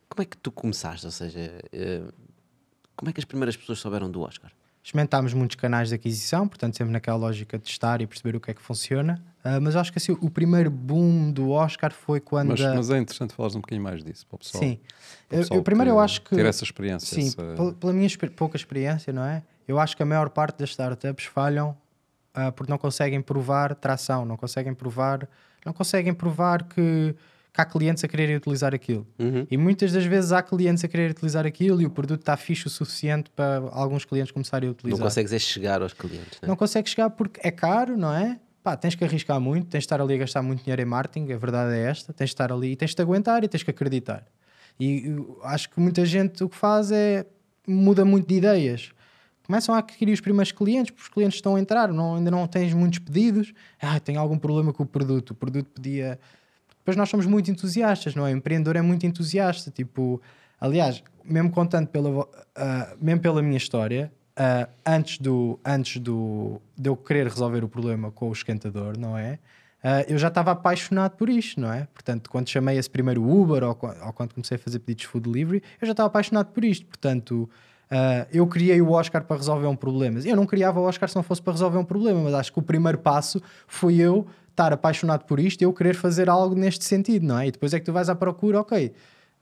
Como é que tu começaste? Ou seja, eh, como é que as primeiras pessoas souberam do Oscar? Experimentámos muitos canais de aquisição, portanto, sempre naquela lógica de testar e perceber o que é que funciona. Ah, mas acho que assim, o primeiro boom do Oscar foi quando. Mas, a- mas é interessante falares um bocadinho mais disso para o pessoal. Sim. o pessoal eu primeiro eu acho que. Ter essa experiência. Sim, essa- pel- pela minha exper- pouca experiência, não é? Eu acho que a maior parte das startups falham ah, porque não conseguem provar tração, não conseguem provar, não conseguem provar que, que há clientes a quererem utilizar aquilo. E muitas das vezes há clientes a querer utilizar aquilo e o produto está fixe o suficiente para alguns clientes começarem a utilizar. Não consegues é chegar aos clientes. Né? Não consegues chegar porque é caro, não é? Pá, tens que arriscar muito, tens de estar ali a gastar muito dinheiro em marketing, a verdade é esta, tens de estar ali e tens de aguentar e tens que acreditar. E acho que muita gente o que faz é muda muito de ideias. Começam a adquirir os primeiros clientes, porque os clientes estão a entrar, não, ainda não tens muitos pedidos. Ah, tem algum problema com o produto, o produto pedia. Depois nós somos muito entusiastas, não é? O empreendedor é muito entusiasta. Tipo, aliás, mesmo contando pela, ah, mesmo pela minha história, ah, antes, do, antes do, de eu querer resolver o problema com o esquentador, não é? Ah, eu já estava apaixonado por isto, não é? Portanto, quando chamei esse primeiro Uber ou, ou quando comecei a fazer pedidos de food delivery, eu já estava apaixonado por isto. Portanto, ah, eu criei o Oscar para resolver um problema. Eu não criava o Oscar se não fosse para resolver um problema, mas acho que o primeiro passo foi eu estar apaixonado por isto e eu querer fazer algo neste sentido, não é? E depois é que tu vais à procura, ok.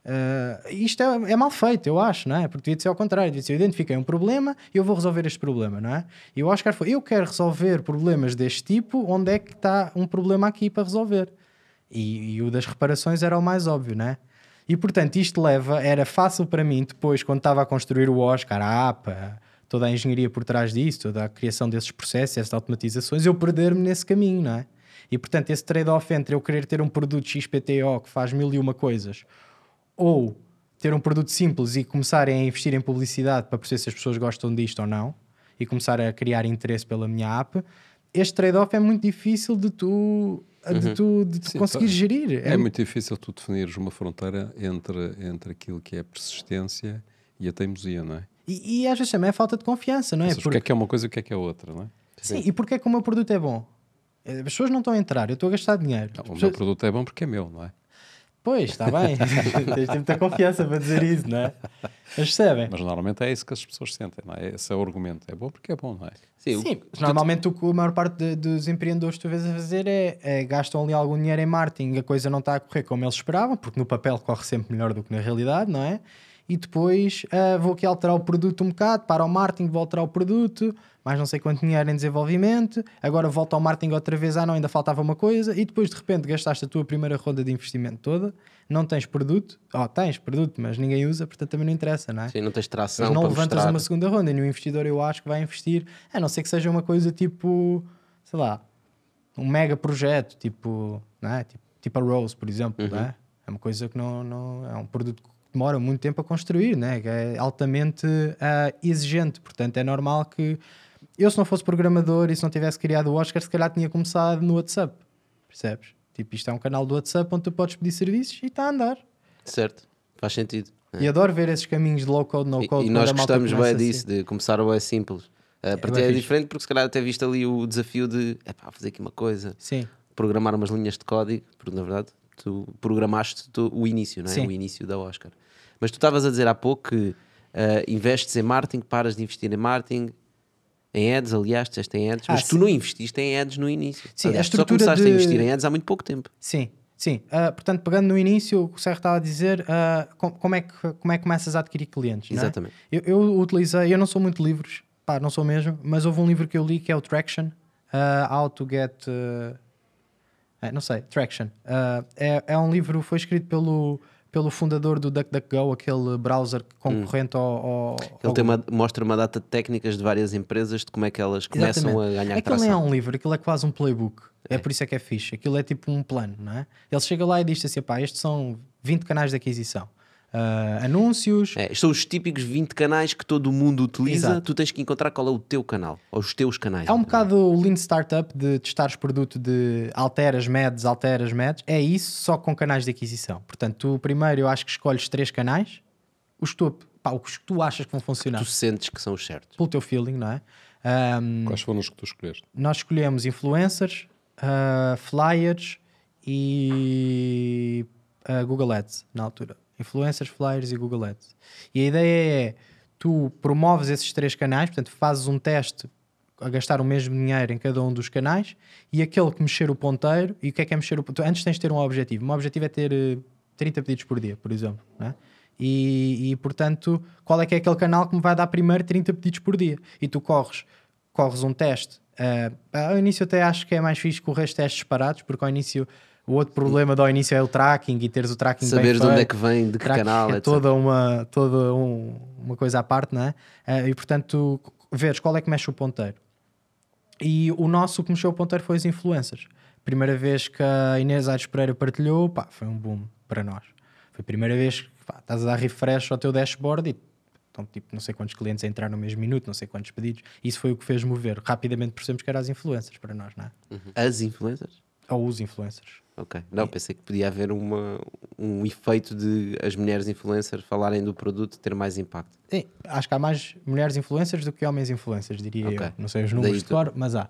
ah, isto é, é mal feito, eu acho, não é? Porque devia de ser ao contrário, devia de ser, eu identifiquei um problema e eu vou resolver este problema, não é? E o Oscar foi, eu quero resolver problemas deste tipo, onde é que está um problema aqui para resolver? E, e o das reparações era o mais óbvio, não é? E portanto, isto leva, era fácil para mim depois, quando estava a construir o Oscar, a APA, toda a engenharia por trás disso, toda a criação desses processos, essas automatizações, eu perder-me nesse caminho, não é? E portanto, esse trade-off entre eu querer ter um produto XPTO que faz mil e uma coisas ou ter um produto simples e começarem a investir em publicidade para perceber se as pessoas gostam disto ou não e começar a criar interesse pela minha app, este trade-off é muito difícil de tu, de tu, de tu Sim, conseguir tá. gerir. É muito difícil tu definires uma fronteira entre, entre aquilo que é persistência e a teimosia, não é? E, e às vezes também é falta de confiança, não é? Seja, o que é que é uma coisa e o que é que é outra, não é? Sim, e porque é que o meu produto é bom? As pessoas não estão a entrar, eu estou a gastar dinheiro. Não, o meu produto é bom porque é meu, não é? Pois, está bem. Tens de ter muita confiança para dizer isso, não é? Mas percebem? Mas normalmente é isso que as pessoas sentem, não é? Esse é o argumento. É bom porque é bom, não é? Sim, o- Sim, mas normalmente o que a maior parte de- dos empreendedores que tu vês a fazer é, é gastam ali algum dinheiro em marketing, a coisa não está a correr como eles esperavam, porque no papel corre sempre melhor do que na realidade, não é? E depois ah, vou aqui alterar o produto um bocado, para o marketing, vou alterar o produto, mais não sei quanto dinheiro em desenvolvimento, agora volto ao marketing outra vez, ah não, ainda faltava uma coisa, e depois de repente gastaste a tua primeira ronda de investimento toda, não tens produto, ó, tens produto, mas ninguém usa, portanto também não interessa, não é? Sim, não tens tração Mas não levantas mostrar. uma segunda ronda e no investidor eu acho que vai investir, a não ser que seja uma coisa tipo, sei lá, um mega projeto, tipo, não é? tipo, tipo a Rose, por exemplo, não Uhum. é? É uma coisa que não, não é um produto que demora muito tempo a construir, né? é altamente ah, exigente, portanto é normal que eu se não fosse programador e se não tivesse criado o Oscar, se calhar tinha começado no WhatsApp, percebes? Tipo, isto é um canal do WhatsApp onde tu podes pedir serviços e está a andar. Certo, faz sentido. E adoro ver esses caminhos de low code, no E- code. E, quando nós a gostamos bem disso, assim. de começar o é simples. Uh, para ti bué é fixe. diferente porque se calhar até viste ali o desafio de fazer aqui uma coisa, Sim. programar umas linhas de código, porque na verdade tu programaste tu- o início, não é? Sim. O início da Oscar. Mas tu estavas a dizer há pouco que uh, investes em marketing, paras de investir em marketing, em ads, aliás, disseste em ads, Ah, mas tu sim. não investiste em ads no início. Sim, a Aliás, só estrutura começaste a de- investir em ads há muito pouco tempo. Sim, sim. Ah, portanto, pegando no início, o que o Serra estava a dizer, com- como, é que, como é que começas a adquirir clientes? é? Exatamente. Eu, eu utilizei, eu não sou muito livros, pá, não sou mesmo, mas houve um livro que eu li que é o Traction, ah, How to Get. É, não sei, Traction. Ah, é, é um livro, foi escrito pelo, pelo fundador do DuckDuckGo, aquele browser concorrente ao, ao. Ele ao uma- mostra uma data de técnicas de várias empresas de como é que elas começam Exatamente. a ganhar Aquilo nem é tração. um livro, aquilo é quase um playbook. É, por isso é que é fixe. Aquilo é tipo um plano, não é? Ele chega lá e diz assim: pá, estes são 20 canais de aquisição. Ah, anúncios, É, são os típicos 20 canais que todo mundo utiliza. Exato. Tu tens que encontrar qual é o teu canal, ou os teus canais. É um bocado o lean startup de testares produto de alteras, medes, alteras, medes. É isso, só com canais de aquisição. Portanto, tu primeiro eu acho que escolhes três canais, os tu, pá, os que tu achas que vão funcionar Tu sentes que são os certos. pelo teu feeling, não é? Ahm, Quais foram os que tu escolheste? nós escolhemos influencers, ah, flyers e ah, Google Ads na altura. Influencers, flyers e Google Ads. E a ideia é tu promoves esses três canais, portanto fazes um teste a gastar o mesmo dinheiro em cada um dos canais e aquele que mexer o ponteiro, e o que é que é mexer o ponteiro? Antes tens de ter um objetivo. O meu objetivo é ter eh, 30 pedidos por dia, por exemplo. não é? E, e, portanto, qual é que é aquele canal que me vai dar primeiro 30 pedidos por dia? E tu corres, corres um teste. eh, ao início até acho que é mais fixe correr testes separados, porque ao início o outro problema do início é o tracking e teres o tracking Saberes de onde é que vem, de que Tracking canal, é etc. toda uma toda um- uma coisa à parte, não é? Eh, e portanto, veres qual é que mexe o ponteiro. E o nosso o que mexeu o ponteiro foi os influencers. Primeira vez que a Inês Aires Pereira partilhou, pá, foi um boom para nós. Foi a primeira vez que pá, estás a dar refresh ao teu dashboard e então, tipo, não sei quantos clientes a entrar no mesmo minuto, não sei quantos pedidos. Isso foi o que fez mover. Rapidamente percebemos que eram as influencers para nós, não é? As influencers? Ou os influencers. Ok. Não, pensei que podia haver uma, um efeito de as mulheres influencers falarem do produto ter mais impacto. Sim, acho que há mais mulheres influencers do que homens influencers, diria Ok. eu. Não sei os números de cor, mas há.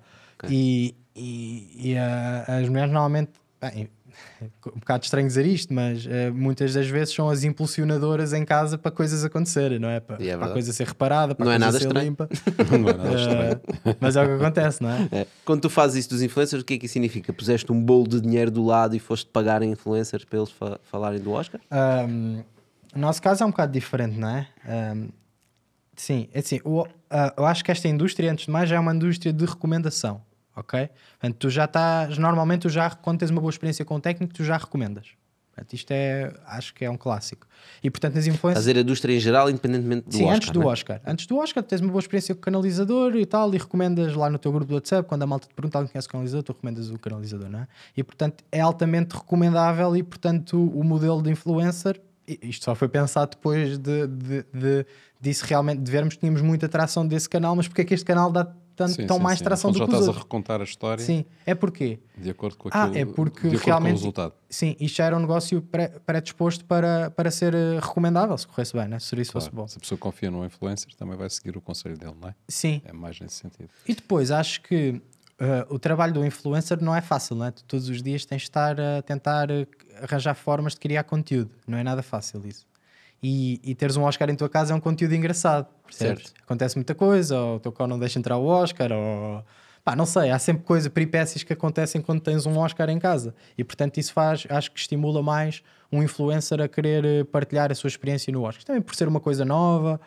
E, e, e, ah, as mulheres normalmente, bem, um bocado estranho dizer isto, mas ah, muitas das vezes são as impulsionadoras em casa para coisas acontecerem, não é? Para, é para a coisa ser reparada, para Não a é coisa nada ser estranho. limpa. Não é nada estranho. Ah, mas é o que acontece, não é? É. Quando tu fazes isso dos influencers, o que é que isso significa? Puseste um bolo de dinheiro do lado e foste pagar a influencers para eles fa- falarem do Oscar? Um, o nosso caso é um bocado diferente, não é? Um, sim, é assim, ah, eu acho que esta indústria, antes de mais, já é uma indústria de recomendação, ok? Portanto, tu já estás, normalmente, tu já, quando tens uma boa experiência com o técnico, tu já recomendas. Portanto, isto é, acho que é um clássico. E, portanto, nas influências... Fazer a indústria em geral, independentemente do Sim, Oscar. antes do é? Oscar. Antes do Oscar, tens uma boa experiência com o canalizador e tal, e recomendas lá no teu grupo do WhatsApp, quando a malta te pergunta alguém conhece o canalizador, tu recomendas o canalizador, não é? E portanto é altamente recomendável e portanto o modelo de influencer, isto só foi pensado depois de, de, de- disso realmente, de vermos que tínhamos muita tração desse canal, mas porque é que este canal dá tanto, Sim, tão sim, mais sim. tração Então do já que os estás a outros? recontar a história Sim, é porque de acordo com ah, aquilo, é porque realmente resultado. sim, isto já era um negócio predisposto para, para ser eh, recomendável, se corresse bem, né? se o serviço fosse Claro, bom. Se a pessoa confia no influencer, também vai seguir o conselho dele, não é? Sim, É mais nesse sentido. E depois acho que uh, o trabalho do influencer não é fácil, não é? Tu todos os dias tens de estar a tentar uh, arranjar formas de criar conteúdo. Não é nada fácil isso. E, e teres um Oscar em tua casa é um conteúdo engraçado, percebes? Certo. Acontece muita coisa, ou o teu cão não deixa entrar o Oscar, ou pá, não sei, há sempre coisa, peripécias que acontecem quando tens um Oscar em casa. E portanto isso faz, acho que estimula mais um influencer a querer eh, partilhar a sua experiência no Oscar. Também por ser uma coisa nova,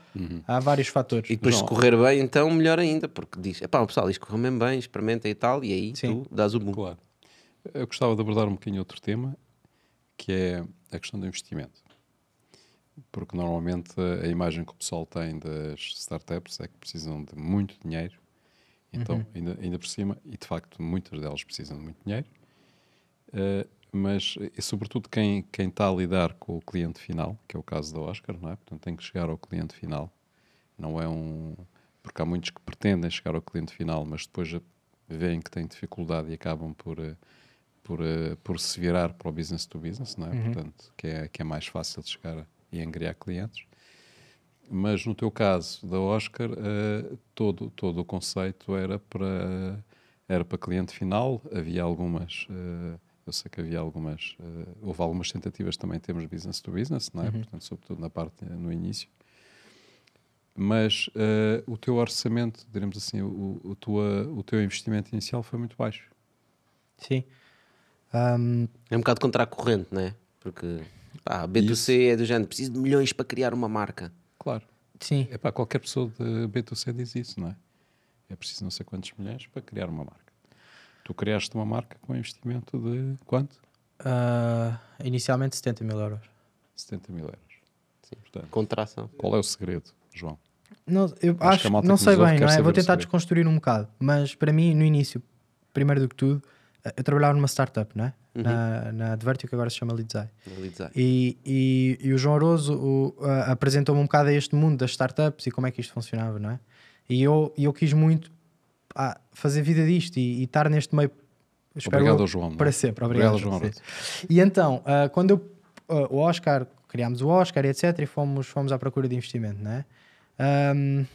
há vários fatores. E depois, se correr bem, então melhor ainda, porque diz: pá, o pessoal, isto correu mesmo bem, experimenta e tal, e aí Sim. tu dás o boom. Claro. Eu gostava de abordar um bocadinho outro tema, que é a questão do investimento. Porque normalmente a imagem que o pessoal tem das startups é que precisam de muito dinheiro. Então, ainda, ainda por cima, e de facto muitas delas precisam de muito dinheiro, eh, mas e sobretudo quem, quem está a lidar com o cliente final, que é o caso da Oscar, não é? Portanto, tem que chegar ao cliente final. Não é um. Porque há muitos que pretendem chegar ao cliente final, mas depois veem que têm dificuldade e acabam por, eh, por, eh, por se virar para o business to business, não é? Portanto, que é, que é mais fácil de chegar e angriar clientes. Mas no teu caso da Oscar, eh, todo, todo o conceito era para, era para cliente final. Havia algumas, eh, eu sei que havia algumas, eh, houve algumas tentativas também em termos de business to business, não é? Portanto, sobretudo na parte no início. Mas eh, o teu orçamento, diremos assim, o, o, tua, o teu investimento inicial foi muito baixo. Sim. Ahm, É um bocado contracorrente, não é? Porque pá, B2C é do género, preciso de milhões para criar uma marca. Claro. sim. É para qualquer pessoa de B2C diz isso, não é? É preciso não sei quantos milhões para criar uma marca. Tu criaste uma marca com investimento de quanto? Ah, inicialmente 70 mil euros. 70 mil euros. Sim. Portanto, Contração. qual é o segredo, João? Não, eu acho, a malta não que sei bem, não é? Vou tentar desconstruir um bocado, mas para mim, no início, primeiro do que tudo, eh, eu trabalhava numa startup, não é? Na, na Advertio, que agora se chama dizer. E, e, e o João Aroso apresentou-me um bocado a este mundo das startups e como é que isto funcionava, não é? E eu, eu quis muito ah, fazer vida disto e, e estar neste meio. espero Obrigado ao João, é? Para sempre, obrigado, Obrigado, João sim. E então, ah, quando eu, ah, o Oscar, criámos o Oscar e etc., e fomos, fomos à procura de investimento, não é? Ahm,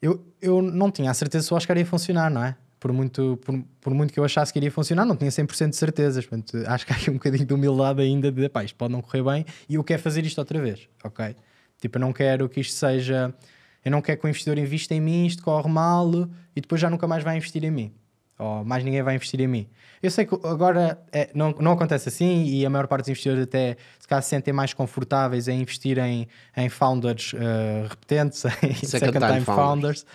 eu, eu não tinha a certeza se o Oscar ia funcionar, não é? Por muito, por, por muito que eu achasse que iria funcionar, não tinha 100% de certezas. Portanto, acho que há aqui um bocadinho de humildade ainda de, pá, isto pode não correr bem e eu quero fazer isto outra vez, ok? Tipo, eu não quero que isto seja... Eu não quero que o investidor invista em mim, isto corre mal e depois já nunca mais vai investir em mim. Ou mais ninguém vai investir em mim. Eu sei que agora é, não, não acontece assim e a maior parte dos investidores até se calhar se sentem mais confortáveis em investir em, em founders eh, repetentes, em second, time time founders.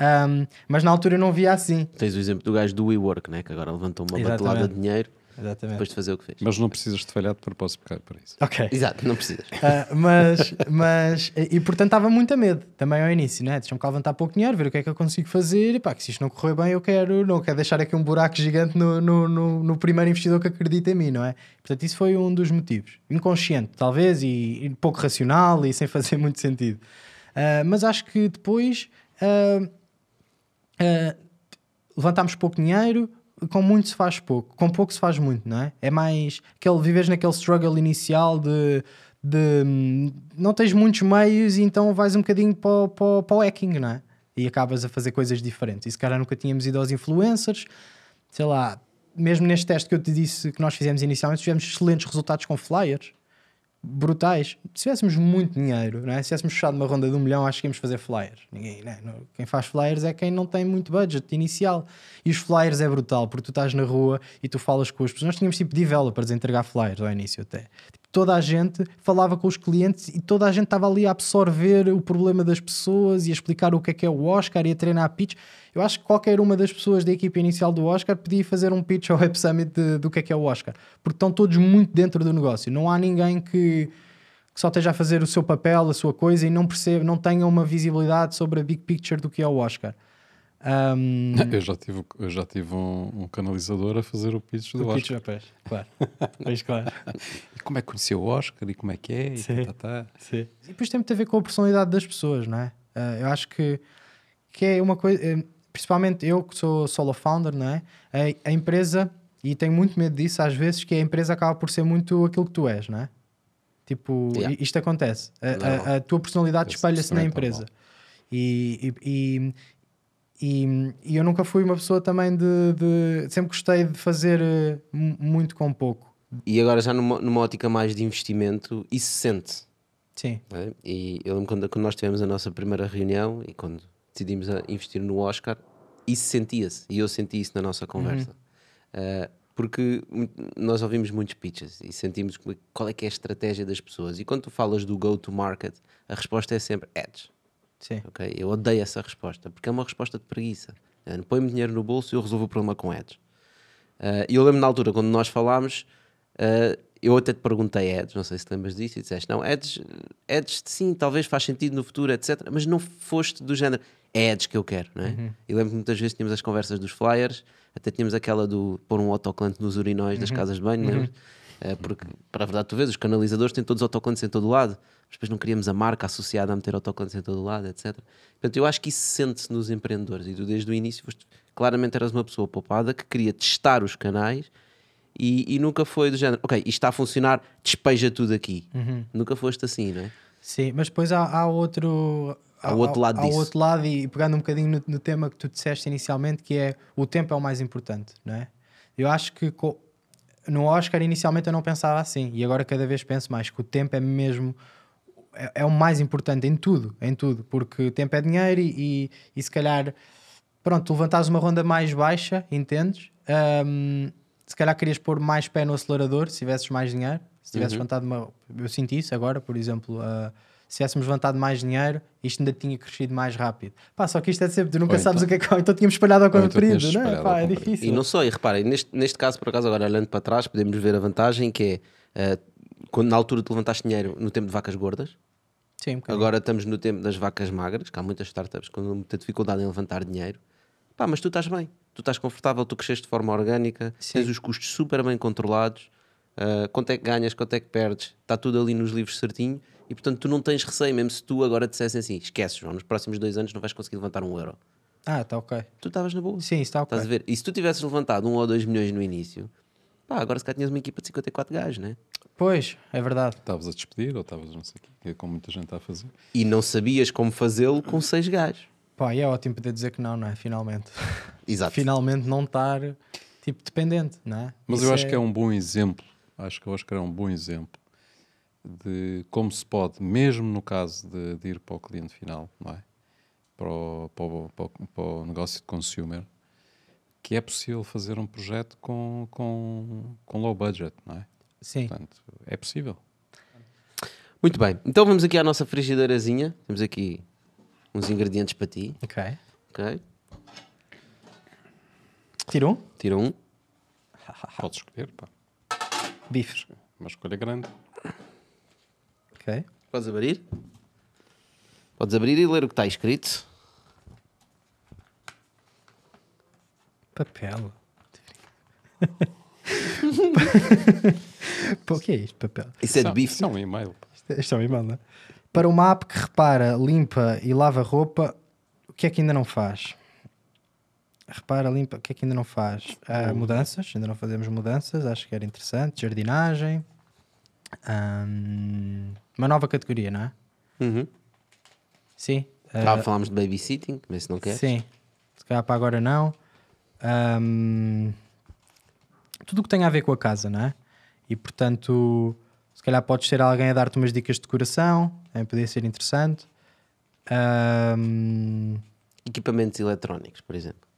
Um, mas na altura eu não via assim. Tens o exemplo do gajo do WeWork, né? que agora levantou uma Exatamente. batelada de dinheiro Exatamente. depois de fazer o que fez. Mas não precisas de falhar de propósito para para isso. Ok. Exato, não precisas. Ah, mas, mas, e portanto estava muito a medo também ao início, né? Deixa-me cá levantar pouco dinheiro, ver o que é que eu consigo fazer. E pá, que se isto não correr bem, eu quero, não quero deixar aqui um buraco gigante no, no, no, no primeiro investidor que acredita em mim, não é? Portanto, isso foi um dos motivos. Inconsciente, talvez, e, e pouco racional e sem fazer muito sentido. Ah, mas acho que depois. ah, ah, levantámos pouco dinheiro, com muito se faz pouco, com pouco se faz muito, não é? É mais aquele viveres naquele struggle inicial de, de hum, não tens muitos meios e então vais um bocadinho para, para, para o hacking, não é? E acabas a fazer coisas diferentes. E se calhar nunca tínhamos ido aos influencers, sei lá, mesmo neste teste que eu te disse que nós fizemos inicialmente, tivemos excelentes resultados com flyers brutais. Se tivéssemos muito dinheiro, não é? se tivéssemos fechado uma ronda de um milhão, acho que íamos fazer flyers. Ninguém, né? Não- Quem faz flyers é quem não tem muito budget inicial. E os flyers é brutal, porque tu estás na rua e tu falas com as pessoas. Nós tínhamos tipo developers a entregar flyers ao início até. Toda a gente falava com os clientes e toda a gente estava ali a absorver o problema das pessoas e a explicar o que é que é o Oscar e a treinar pitch. Eu acho que qualquer uma das pessoas da equipa inicial do Oscar podia fazer um pitch ao Web Summit de- do que é que é o Oscar, porque estão todos muito dentro do negócio. Não há ninguém que, que só esteja a fazer o seu papel, a sua coisa e não percebe, não tenha uma visibilidade sobre a big picture do que é o Oscar. Um, Eu já tive, eu já tive um, um canalizador a fazer o pitch do o pitch Oscar. já fez, claro. Pois, claro. E como é que conheceu o Oscar e como é que é? E Sim. tá, tá, tá. E depois tem muito a ver com a personalidade das pessoas, não é? Ah, eu acho que, que é uma coisa, eh, principalmente eu que sou solo founder, não é? A, a empresa, e tenho muito medo disso às vezes, que a empresa acaba por ser muito aquilo que tu és, não é? Tipo, Yeah. isto acontece. A, a- Normal. a tua personalidade espalha-se na é empresa. E, e, e, E, eu nunca fui uma pessoa também de, de- Sempre gostei de fazer eh, mu- muito com pouco. E agora já numa, numa ótica mais de investimento, isso se sente. Sim. é? E eu lembro quando, quando nós tivemos a nossa primeira reunião e quando decidimos a investir no Oscar, isso sentia-se. E eu senti isso na nossa conversa. Uh, porque nós ouvimos muitos pitches e sentimos qual é que é a estratégia das pessoas. E quando tu falas do go-to-market, a resposta é sempre ads. Sim. ok? Eu odeio essa resposta, porque é uma resposta de preguiça. Põe-me dinheiro no bolso e eu resolvo o problema com ads. Uh, E eu lembro na altura, quando nós falámos, uh, eu até te perguntei ads, não sei se te lembras disso, e disseste, não, ads, ads sim, talvez faz sentido no futuro, etc. Mas não foste do género, é ads que eu quero, não é? E lembro que muitas vezes tínhamos as conversas dos flyers, até tínhamos aquela do pôr um autoclante nos urinóis das casas de banho, lembras? Uh, porque, para a verdade, tu vês, os canalizadores têm todos autoclantes em todo lado, mas depois não queríamos a marca associada a meter autoclantes em todo o lado, etc. Portanto, eu acho que isso sente-se nos empreendedores e tu, desde o início, foste, claramente eras uma pessoa poupada que queria testar os canais e, e nunca foi do género, ok, isto está a funcionar, despeja tudo aqui. Nunca foste assim, não é? Sim, mas depois há, há outro. Há outro lado há disso. outro lado, e pegando um bocadinho no, no tema que tu disseste inicialmente, que é o tempo é o mais importante, não é? Eu acho que no Oscar inicialmente eu não pensava assim, e agora cada vez penso mais que o tempo é mesmo é, é o mais importante em tudo, em tudo, porque tempo é dinheiro e, e, e se calhar pronto, tu levantares uma ronda mais baixa, entendes? Ahm, se calhar querias pôr mais pé no acelerador se tivesses mais dinheiro. Se tivesses levantado uma. Eu senti isso agora, por exemplo. ah, se tivéssemos levantado mais dinheiro, isto ainda tinha crescido mais rápido. Pá, só que isto é sempre, tu nunca Ou sabes então- o que é que. Então tínhamos espalhado ao então comprido, tinhas não é? Pá, é difícil. E não só, e reparem, neste, neste caso, por acaso, agora olhando para trás, podemos ver a vantagem que é uh, quando na altura tu levantaste dinheiro no tempo de vacas gordas, Sim, um agora estamos no tempo das vacas magras, que há muitas startups com muita dificuldade em levantar dinheiro. Pá, mas tu estás bem, tu estás confortável, tu cresceste de forma orgânica, tens os custos super bem controlados, uh, quanto é que ganhas, quanto é que perdes, está tudo ali nos livros certinho e portanto tu não tens receio, mesmo se tu agora dissessem assim, esquece João, nos próximos dois anos não vais conseguir levantar um euro. Ah, está ok. Tu estavas na boa. Sim, está ok. Estás a ver? E se tu tivesses levantado um ou dois milhões no início, pá, agora se calhar tinhas uma equipa de 54 gajos, né? Pois, é verdade. Estavas a despedir ou estavas não sei o quê, que é como muita gente está a fazer. E não sabias como fazê-lo com seis gajos. Pá, e é ótimo poder dizer que não, não é? Finalmente. Exato. Finalmente não estar tipo dependente, não é? Mas Isso eu acho que é um bom exemplo, acho que o Oscar é um bom exemplo de como se pode, mesmo no caso de, de ir para o cliente final, não é? Para o, para, o, para, o, para o negócio de consumer, que é possível fazer um projeto com, com, com low budget, não é? Sim. Portanto, é possível. Muito bem. Então vamos aqui à nossa frigideirazinha. Temos aqui uns ingredientes para ti. Ok. Ok? Tira um? Tira um. Podes escolher, pá. Bife. Uma escolha grande. Ok. Podes abrir? Podes abrir e ler o que está escrito. Papel. Pô, o que é isto? Papel. Isso é de Isso bife. Isso é um e-mail. pá. Isto é um e-mail, não é? Para uma app que repara, limpa e lava roupa, o que é que ainda não faz? Repara, limpa, o que é que ainda não faz? Ah, mudanças, ainda não fazemos mudanças, acho que era interessante. Jardinagem. Uma nova categoria, não é? Uhum. Sim. Já Ah, falámos de babysitting, mas se não quer. Sim, se calhar para agora não. Tudo o que tem a ver com a casa, não é? E portanto, se calhar podes ter alguém a dar-te umas dicas de decoração, também poderia ser interessante. Ahm, Equipamentos eletrónicos, por exemplo.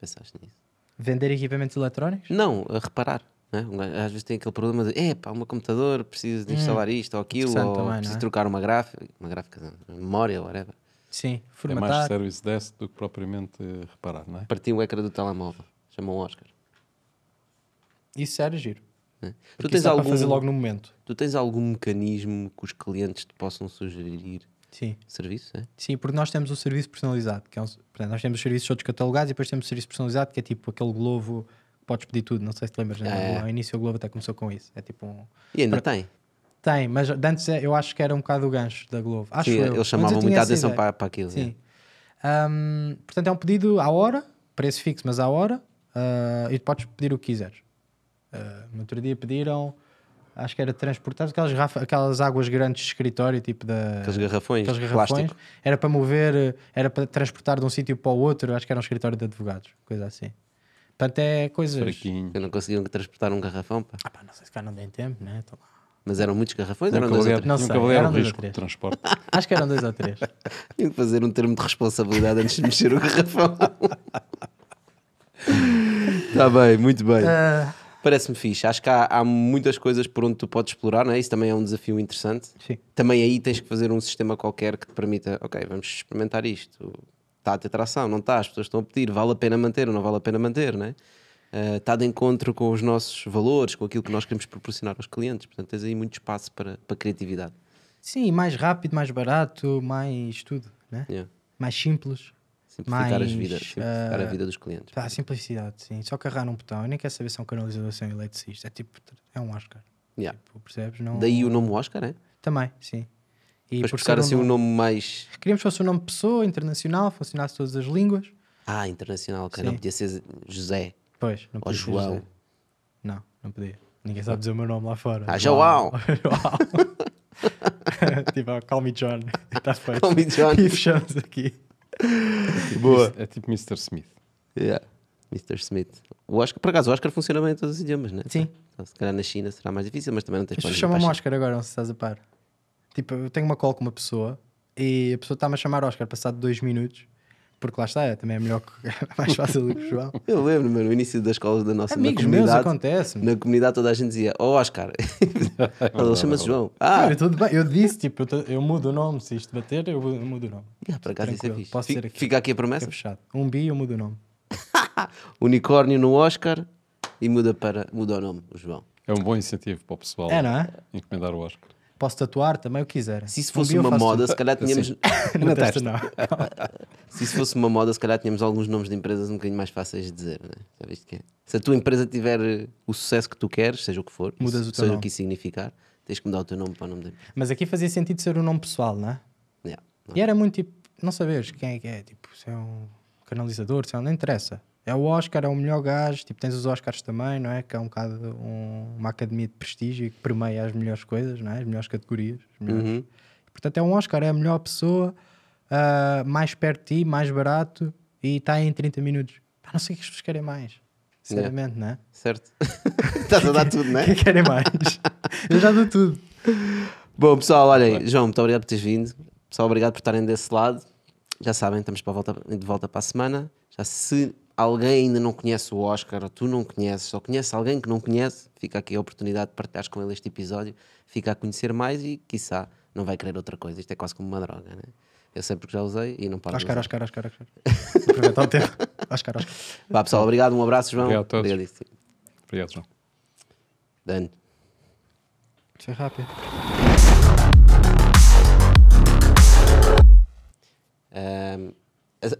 Pensaste nisso? vender equipamentos eletrónicos? Não, a reparar. Né? Um gajo Às vezes tem aquele problema de é pá, o meu computador, preciso de instalar isto ou aquilo, ou também, preciso é? trocar uma gráfica, uma gráfica, memória, whatever. Sim, É mais formatar. service desk do que propriamente eh, reparar, não é? Partiu o ecrã do telemóvel. Chamam o Oscar. Isso era giro. Né? Tu tens algum fazer logo no momento. Tu tens algum mecanismo que os clientes te possam sugerir Sim. serviço? É? Sim, porque nós temos o serviço personalizado, que é um, portanto, nós temos os serviços todos catalogados e depois temos o serviço personalizado, que é tipo aquele Globo, que podes pedir tudo, não sei se te lembras, né? É. ao início o Globo até começou com isso. É tipo um. E ainda tem. Tem, mas antes é- eu acho que era um bocado o gancho da Globo. Acho Sim, eu. eles chamavam eu muita atenção para, para aquilo. Sim. Ahm, portanto, é um pedido à hora, preço fixo, mas à hora, ah, e podes pedir o que quiseres. No outro dia pediram Acho que era transportar aquelas, aquelas águas grandes de escritório, tipo da. Aqueles garrafões, aqueles garrafões. plástico. Era para mover, era para transportar de um sítio para o outro. Acho que era um escritório de advogados, coisa assim. Portanto, é coisas. Fraquinho. Eu não conseguiam transportar um garrafão, pá. Ah, pá, não sei se cá não tem tempo, né? Então, Mas eram muitos garrafões, eram dois ou três. Não sei, eram ou risco de três. transporte. acho que eram dois ou três. Tinha que fazer um termo de responsabilidade antes de mexer o garrafão. Está bem, muito bem. Ah, Parece-me fixe. Acho que há, há muitas coisas por onde tu podes explorar, não é? Isso também é um desafio interessante. sim. Também aí tens que fazer um sistema qualquer que te permita, ok, vamos experimentar isto. Está a ter tração, não está, as pessoas estão a pedir, vale a pena manter ou não vale a pena manter, não é? Ah, está de encontro com os nossos valores, com aquilo que nós queremos proporcionar aos clientes. Portanto, tens aí muito espaço para, para criatividade. Sim, mais rápido, mais barato, mais tudo, né? Yeah. Mais simples. Simplificar Mais, as vidas, simplificar a ah, vida dos clientes. Pá, simplicidade, sim. Só carregar num botão. Eu nem quero saber se é um canalizador sem eletricista. É tipo, é um Oscar. Yeah. Tipo, percebes? Não... Daí o nome Oscar, é? Também, sim. E por buscar assim um nome- mais. Queríamos que fosse um nome de pessoa, internacional, funcionasse todas as línguas. Ah, internacional, que não podia ser José Pois, não ou podia ser João. José. Não, não podia. Ninguém sabe dizer o meu nome lá fora. Ah, João. João. tipo, call me John. Está feito. Call me John. E fechamos aqui. Boa. É tipo Mr. Smith. Yeah. Mr. Smith. O Oscar, por acaso, o Oscar funciona bem em todos os idiomas, né? Sim. Então, se calhar na China será mais difícil, mas também não tens As para pessoas chamam-me Oscar agora, não sei se estás a par. Tipo, eu tenho uma call com uma pessoa e a pessoa está-me a chamar Oscar passado dois minutos, porque lá está, é, também é melhor que é mais fácil do que o João. Eu lembro, mano, no início das escolas da nossa na Amigos meus, comunidade. acontece. Na comunidade toda a gente dizia, oh Oscar. Ele chama-se João. Ah, Ah, tudo bem, eu disse, tipo, eu, te- eu mudo o nome, se isto bater, eu mudo o nome. yeah, por acaso isso é fixe. posso Fica, aqui. fica aqui a promessa. fechado. Um bi, eu mudo o nome. Unicórnio no Oscar e muda, para, muda o nome, o João. É um bom incentivo para o pessoal É, não é? encomendar o Oscar. Posso tatuar também o que quiser. Se isso Um fosse eu uma moda, se calhar tínhamos. Na testa, não. Se isso fosse uma moda, se calhar tínhamos alguns nomes de empresas um bocadinho mais fáceis de dizer? Já viste que é? Se a tua empresa tiver eh, o sucesso que tu queres, seja o que for, Mudas o teu seja nome. o que isso significar, tens que mudar o teu nome para o nome da empresa. Mas aqui fazia sentido ser um nome pessoal, não é? Yeah. E era muito tipo, não saberes quem é que é, tipo, se é um canalizador, se é um, não interessa. É o Oscar, é o melhor gajo, tipo, tens os Oscars também, não é? Que é um bocado um- uma academia de prestígio que permeia as melhores coisas, não é? As melhores categorias. as melhores- Uhum. Portanto, é um Oscar, é a melhor pessoa, ah, mais perto de ti, mais barato e está em 30 minutos. Pá, não sei o que as pessoas querem mais, sinceramente, não é? Certo? Estás a dar tudo, não que é? querem mais? Eu já dou tudo. Bom, pessoal, olhem, João, muito obrigado por teres vindo. Pessoal, obrigado por estarem desse lado. Já sabem, estamos para volta, de volta para a semana. Já se alguém ainda não conhece o Oscar, ou tu não conheces, ou conhece alguém que não conhece, fica aqui a oportunidade de partilhares com ele este episódio, fica a conhecer mais e, quiçá, não vai querer outra coisa. Isto é quase como uma droga, né? Eu sei porque já usei e não paro de Oscar. Oscar, Oscar, Oscar. Aproveitar o tempo. Oscar, Oscar. Vá, pessoal, obrigado, um abraço, João. Obrigado a todos. Obrigadíssimo. Obrigado, João. Dano. Isso é rápido. Ahm,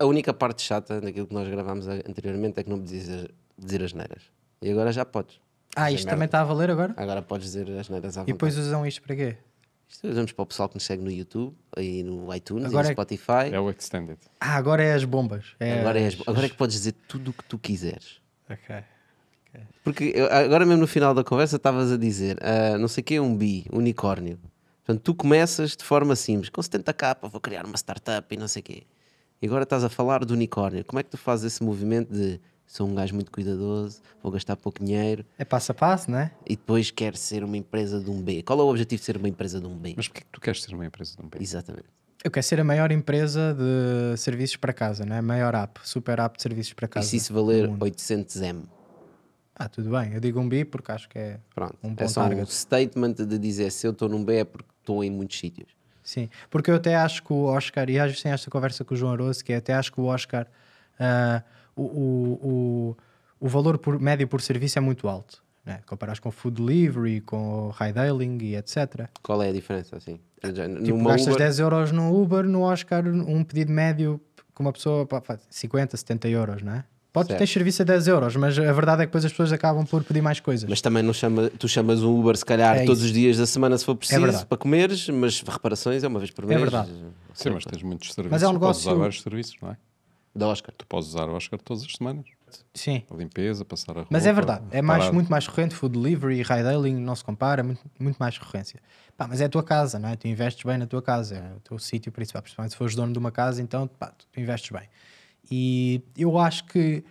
a- única parte chata daquilo que nós gravámos anteriormente é que não podias dizer, dizer as neiras. E agora já podes. Ah, Isso isto também está a valer agora? Agora podes dizer as neiras à E vontade. depois usam isto para quê? Isto usamos para o pessoal que nos segue no YouTube, e no iTunes, Agora e é- no Spotify. É o Extended. Ah, agora é as bombas. É agora, é, as- as- agora é que podes dizer tudo o que tu quiseres. Ok. Porque eu- agora mesmo no final da conversa estavas a dizer, ah, não sei o que é um bi, unicórnio. Portanto, tu começas de forma simples, com 70k, vou criar uma startup e não sei o quê. E agora estás a falar do unicórnio. Como é que tu fazes esse movimento de sou um gajo muito cuidadoso, vou gastar pouco dinheiro É passo a passo, não é? e depois quero ser uma empresa de um B? Qual é o objetivo de ser uma empresa de um B? Mas porquê que tu queres ser uma empresa de um país? Exatamente. Eu quero ser a maior empresa de serviços para casa, não é? Maior app, super app de serviços para E casa. se isso valer do mundo. 800M? Ah, tudo bem. Eu digo um bi porque acho que é. Pronto. Um bom é só um target. statement de dizer se eu estou num B é porque estou em muitos sítios. Sim, porque eu até acho que o Oscar, e às vezes tem esta conversa com o João Aroso, que é até acho que o Oscar, ah, o, o, o, o valor por, médio por serviço é muito alto. Né? Comparas com food delivery, com ride hailing e etc. Qual é a diferença? Assim? Tipo, gastas Uber- 10 euros no Uber, no Oscar, um pedido médio com uma pessoa, pá, faz 50, 70 euros, não é? Pode Certo. ter serviço a 10 euros, mas a verdade é que depois as pessoas acabam por pedir mais coisas. Mas também não chama, tu chamas um Uber se calhar É todos os dias da semana se for preciso verdade. para comeres, mas reparações é uma vez por mês. verdade. Sim, mas tens muitos serviços. Mas é um tu podes usar negócio- vários serviços, não é? Da Oscar. Tu podes usar o Oscar todas as semanas. Sim. A limpeza, passar a roupa. Mas é verdade, é mais, muito mais recorrente. Food delivery, ride hailing, não se compara, muito, muito mais recorrência. Pá, mas é a tua casa, não é? Tu investes bem na tua casa, é o teu sítio principal. Principalmente se fores dono de uma casa, então pá, tu investes bem. E eu acho que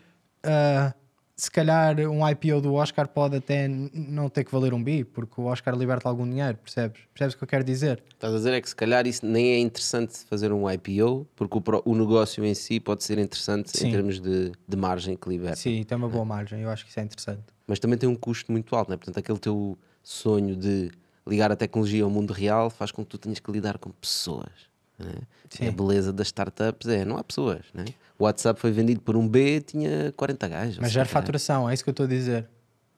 ah, se calhar um IPO do Oscar pode até não ter que valer um bi, porque o Oscar liberta algum dinheiro, percebes? Percebes o que eu quero dizer? Estás a dizer é que se calhar isso nem é interessante fazer um IPO, porque o, o negócio em si pode ser interessante Sim. em termos de, de margem que liberta. Sim, tem uma boa margem, eu acho que isso é interessante. Mas também tem um custo muito alto, né? portanto, aquele teu sonho de ligar a tecnologia ao mundo real faz com que tu tenhas que lidar com pessoas. Né? A beleza das startups é, não há pessoas. Né? O WhatsApp foi vendido por um B, tinha 40 gajos. Mas gera 50 gajos. faturação, é isso que eu estou a dizer.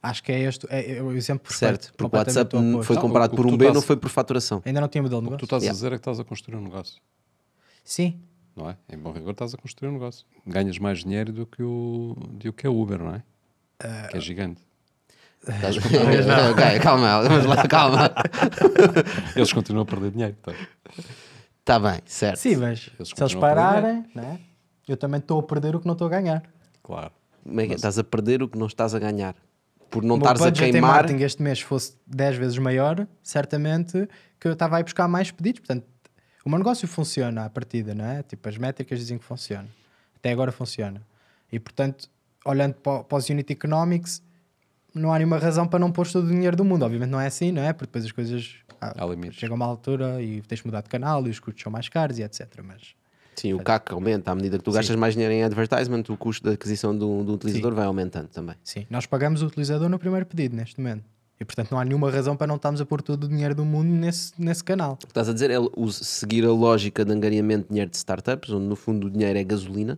Acho que é este é, é o exemplo perfeito. Certo, porque o WhatsApp o foi Não, comprado o- o por um B, estás- não foi por faturação. Ainda não tinha modelo de O que tu negócio? estás Yeah. a dizer é que estás a construir um negócio. Sim, Não é? Em bom rigor estás a construir um negócio. Ganhas mais dinheiro do que o, do que a Uber, não é? que é gigante. Estás- ok, calma, vamos lá, calma. Eles continuam a perder dinheiro. Tá? Está bem, certo. sim, mas se eles a perder pararem, né? eu também estou a perder o que não estou a ganhar. Claro. É é? Estás a perder o que não estás a ganhar. Por não o estares a queimar. marketing este mês fosse 10 vezes maior, certamente que eu estava a ir buscar mais pedidos. Portanto, o meu negócio funciona à partida, não é? Tipo, as métricas dizem que funciona. Até agora funciona. E, portanto, olhando para, para os Unit Economics, não há nenhuma razão para não pôr todo o dinheiro do mundo. Obviamente não é assim, não é? Porque depois as coisas Há limites. chegam a uma altura e tens de mudar de canal e os custos são mais caros e etc. Mas Sim, o CAC aumenta à medida que tu gastas mais dinheiro em advertisement, o custo de aquisição do, do utilizador vai aumentando também. sim, nós pagamos o utilizador no primeiro pedido neste momento. E portanto não há nenhuma razão para não estarmos a pôr todo o dinheiro do mundo nesse, nesse canal. O que estás a dizer é o- seguir a lógica de angariamento de dinheiro de startups, onde no fundo o dinheiro é gasolina.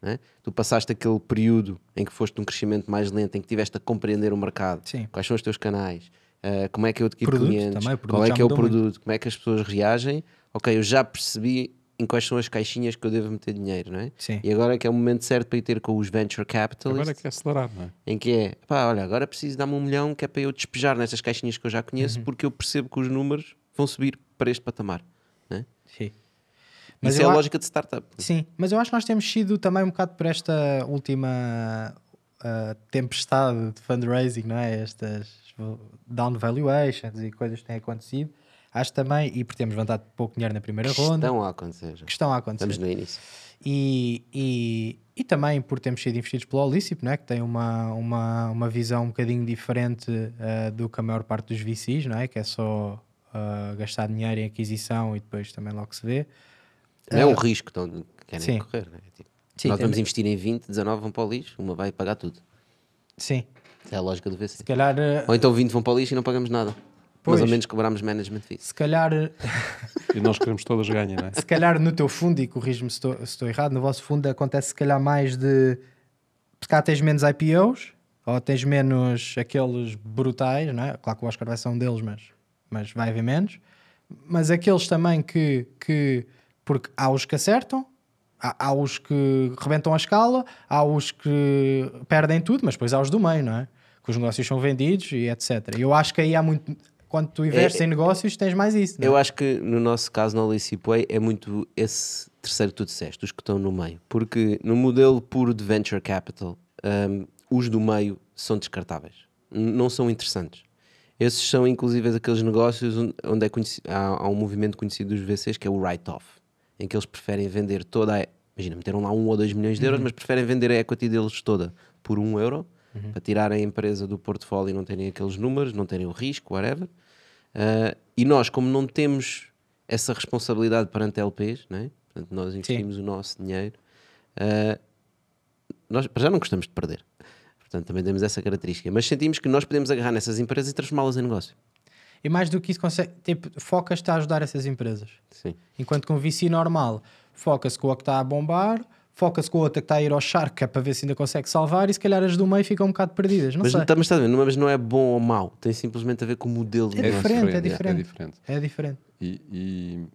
né? Tu passaste aquele período em que foste num crescimento mais lento, em que tiveste a compreender o mercado, Sim. quais são os teus canais, eh, como é que eu adquiro Produto clientes, também, o produto qual é que é o mudou muito. produto, como é que as pessoas reagem. Ok, eu já percebi em quais são as caixinhas que eu devo meter dinheiro, não é? Sim. E agora é que é o momento certo para ir ter com os venture capitalists. Agora é que é acelerar, não é? em que é, pá, olha, agora preciso dar-me um milhão que é para eu despejar nestas caixinhas que eu já conheço, Uhum. porque eu percebo que os números vão subir para este patamar. Né? Sim. Mas Isso é a lógica de startup. Sim, mas eu acho que nós temos sido também um bocado por esta última ah, tempestade de fundraising, não é? Estas down valuations e coisas que têm acontecido. Acho também, e por termos levantado pouco dinheiro na primeira ronda, Estão a acontecer. que estão a acontecer. Estamos no início. E, e, e também por termos sido investidos pelo Olícipo, não é? que tem uma, uma, uma visão um bocadinho diferente ah, do que a maior parte dos VCs, não é? que é só ah, gastar dinheiro em aquisição e depois também logo se vê. Não é o risco que estão- que querem Sim. correr. Né? Tipo, Sim, nós vamos investir em 20, 19 vão para o lixo, uma vai pagar tudo. Sim, é a lógica do VC. se calhar, ah, Ou então 20 vão para o lixo e não pagamos nada. Pois. Mais ou menos cobramos management fees. se calhar E nós queremos todas ganhar, não é? se calhar no teu fundo, e corrijo-me se estou, se estou errado, no vosso fundo acontece se calhar mais de se calhar tens menos IPOs ou tens menos aqueles brutais, não é? Claro que o Oscar vai ser um deles, mas, mas vai haver menos. Mas aqueles também que, que porque há os que acertam, há, há os que rebentam a escala, há os que perdem tudo, mas depois há os do meio, não é? Que os negócios são vendidos e etc. Eu acho que aí há muito. Quando tu investes em negócios, tens mais isso. Não é? Eu acho que no nosso caso, na Alice é muito esse terceiro que tu disseste, os que estão no meio. Porque no modelo puro de venture capital, hum, os do meio são descartáveis. Não são interessantes. Esses são, inclusive, aqueles negócios onde- é conheci- há, há um movimento conhecido dos VCs que é o write-off, em que eles preferem vender toda a. Imagina, meteram lá um ou dois milhões de euros, mas preferem vender a equity deles toda por um euro para tirarem a empresa do portfólio e não terem aqueles números, não terem o risco, whatever. Uh, e nós, como não temos essa responsabilidade perante LPs, né? Portanto, nós investimos o nosso dinheiro, uh, nós já não gostamos de perder. Portanto, também temos essa característica. Mas sentimos que nós podemos agarrar nessas empresas e transformá-las em negócio. E mais do que isso, consegue, tipo, focas-te a ajudar essas empresas. Sim. Enquanto que um VC normal foca-se com a que está a bombar, foca-se com a outra que está a ir ao shark, que é para ver se ainda consegue salvar, e se calhar as do meio ficam um bocado perdidas. Não Mas, sei. tá- mas, ver, não- mas não é bom ou mau. Tem simplesmente a ver com o modelo de É negócio. diferente, é É diferente. diferente. É diferente. E, e-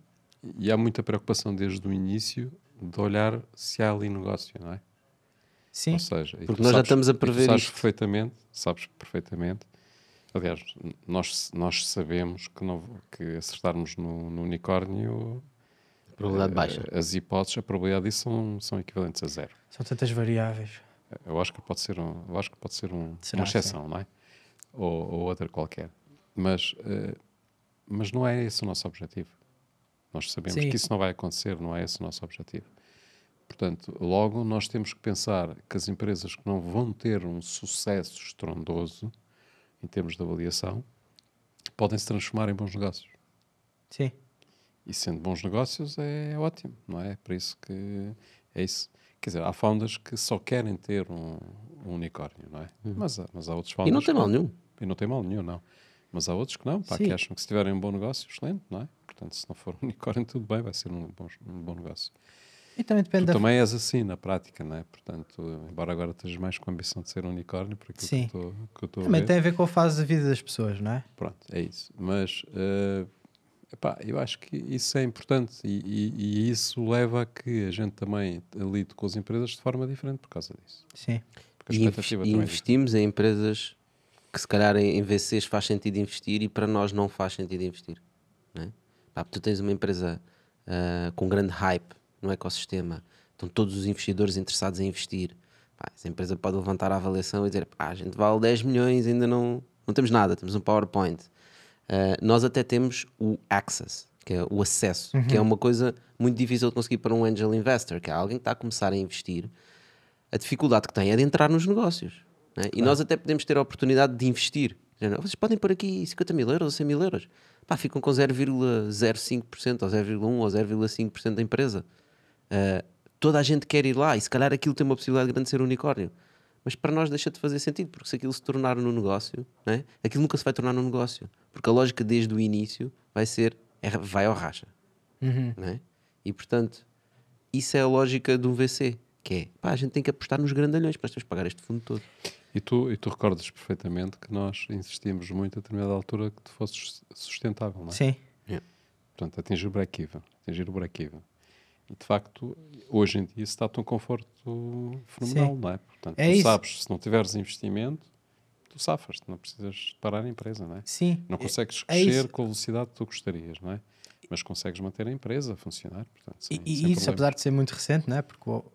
e há muita preocupação desde o início de olhar se há ali negócio, não é? Sim. Ou seja, Porque nós já sabes- estamos a prever sabes isto. perfeitamente, sabes perfeitamente. Aliás, nós, nós sabemos que, não, que acertarmos no, no unicórnio, Probabilidade baixa. eh, as hipóteses, a probabilidade disso são, são equivalentes a zero. São tantas variáveis. Eu Oscar pode ser, um, eu acho que pode ser um, Será, uma exceção, não é? Ou, ou outra qualquer. Mas, eh, mas não é esse o nosso objetivo. Nós sabemos Sim. que isso não vai acontecer, não é esse o nosso objetivo. Portanto, logo nós temos que pensar que as empresas que não vão ter um sucesso estrondoso em termos de avaliação podem se transformar em bons negócios. Sim. E sendo bons negócios é ótimo, não é? Por isso que é isso. Quer dizer, há founders que só querem ter um, um unicórnio, não é? Mas, há- mas há outros Uhum. E founders. não tem mal nenhum. E não tem mal nenhum, não. Mas há outros que não, pá, que acham que se tiverem um bom negócio, excelente, não é? Portanto, se não for um unicórnio, tudo bem, vai ser um bom, um bom negócio. E também depende Tu da. também és assim na prática, não é? Portanto, embora agora estejas mais com a ambição de ser um unicórnio, por aquilo Sim. que eu estou- que eu estou a Também ver. tem a ver com a fase da vida das pessoas, não é? Pronto, é isso. Mas eh, epá, eu acho que isso é importante e, e- e isso leva a que a gente também lide com as empresas de forma diferente por causa disso. Sim. Porque a E, expectativa e também é investimos em empresas que se calhar em, VCs faz sentido investir e para nós não faz sentido investir. Não é? Pá, tu tens uma empresa ah, com grande hype no ecossistema, estão todos os investidores interessados em investir. Pá, essa empresa pode levantar a avaliação e dizer: pá, a gente vale 10 milhões, ainda não, não temos nada, temos um PowerPoint. Ah, nós até temos o access, que é o acesso, que é uma coisa muito difícil de conseguir para um angel investor, que é alguém que está a começar a investir a dificuldade que tem é de entrar nos negócios. né? E nós até podemos ter a oportunidade de investir. Vocês podem pôr aqui 50 mil euros ou 100 mil euros. Pá, ficam com 0,05% ou 0,1% ou 0,5% da empresa. Ah, toda a gente quer ir lá e se calhar aquilo tem uma possibilidade grande de ser um unicórnio. Mas para nós deixa de fazer sentido, porque se aquilo se tornar no negócio, né? aquilo nunca se vai tornar num negócio. Porque a lógica desde o início vai ser, é, vai ao racha. né? E portanto, isso é a lógica do VC, que é, pá, a gente tem que apostar nos grandalhões para nós temos que pagar este fundo todo. E tu, e tu recordas perfeitamente que nós insistimos muito a determinada altura que tu fosses sustentável, não é? Sim. Portanto, atingir o break-even. Atingir o break-even. E de facto, hoje em dia isso dá-te um conforto fenomenal, Sim. não é? Portanto, É tu isso. sabes, se não tiveres investimento, tu safas, não precisas parar a empresa, não é? Sim. Não consegues é crescer isso. com a velocidade que tu gostarias, não é? Mas consegues manter a empresa a funcionar, portanto, sem, E, sem isso, problema. apesar de ser muito recente, né? porque o-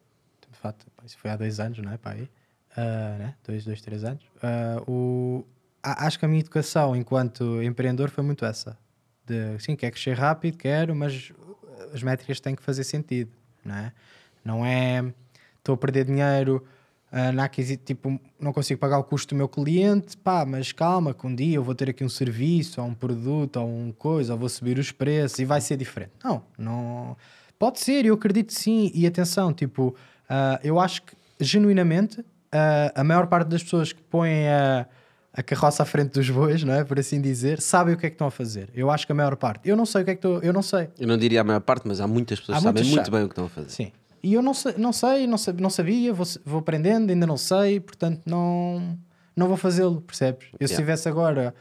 de fato, pá, isso foi há dois anos, não é? Pá, aí, Ah, né? dois, dois, três anos. Ah, o, acho que a minha educação enquanto empreendedor foi muito essa: de sim, quer crescer rápido, quero, mas as métricas têm que fazer sentido, não é? Não é estou a perder dinheiro. ah, na aquisi- tipo, não consigo pagar o custo do meu cliente, pá, mas calma, que um dia eu vou ter aqui um serviço, ou um produto, ou um coisa, ou vou subir os preços e vai ser diferente. Não, não. Pode ser, eu acredito sim. E atenção, tipo, ah, eu acho que genuinamente ah, a maior parte das pessoas que põem a, a carroça à frente dos bois, não é? Por assim dizer, sabem o que é que estão a fazer. Eu acho que a maior parte. Eu não sei o que é que estou. Eu não sei. Eu não diria a maior parte, mas há muitas pessoas Há que sabem muito bem o que estão a fazer. Sim. E eu não sei, não sei, não sabia, não sabia vou, vou aprendendo, ainda não sei, portanto não, não vou fazê-lo, percebes? Eu se Yeah. tivesse agora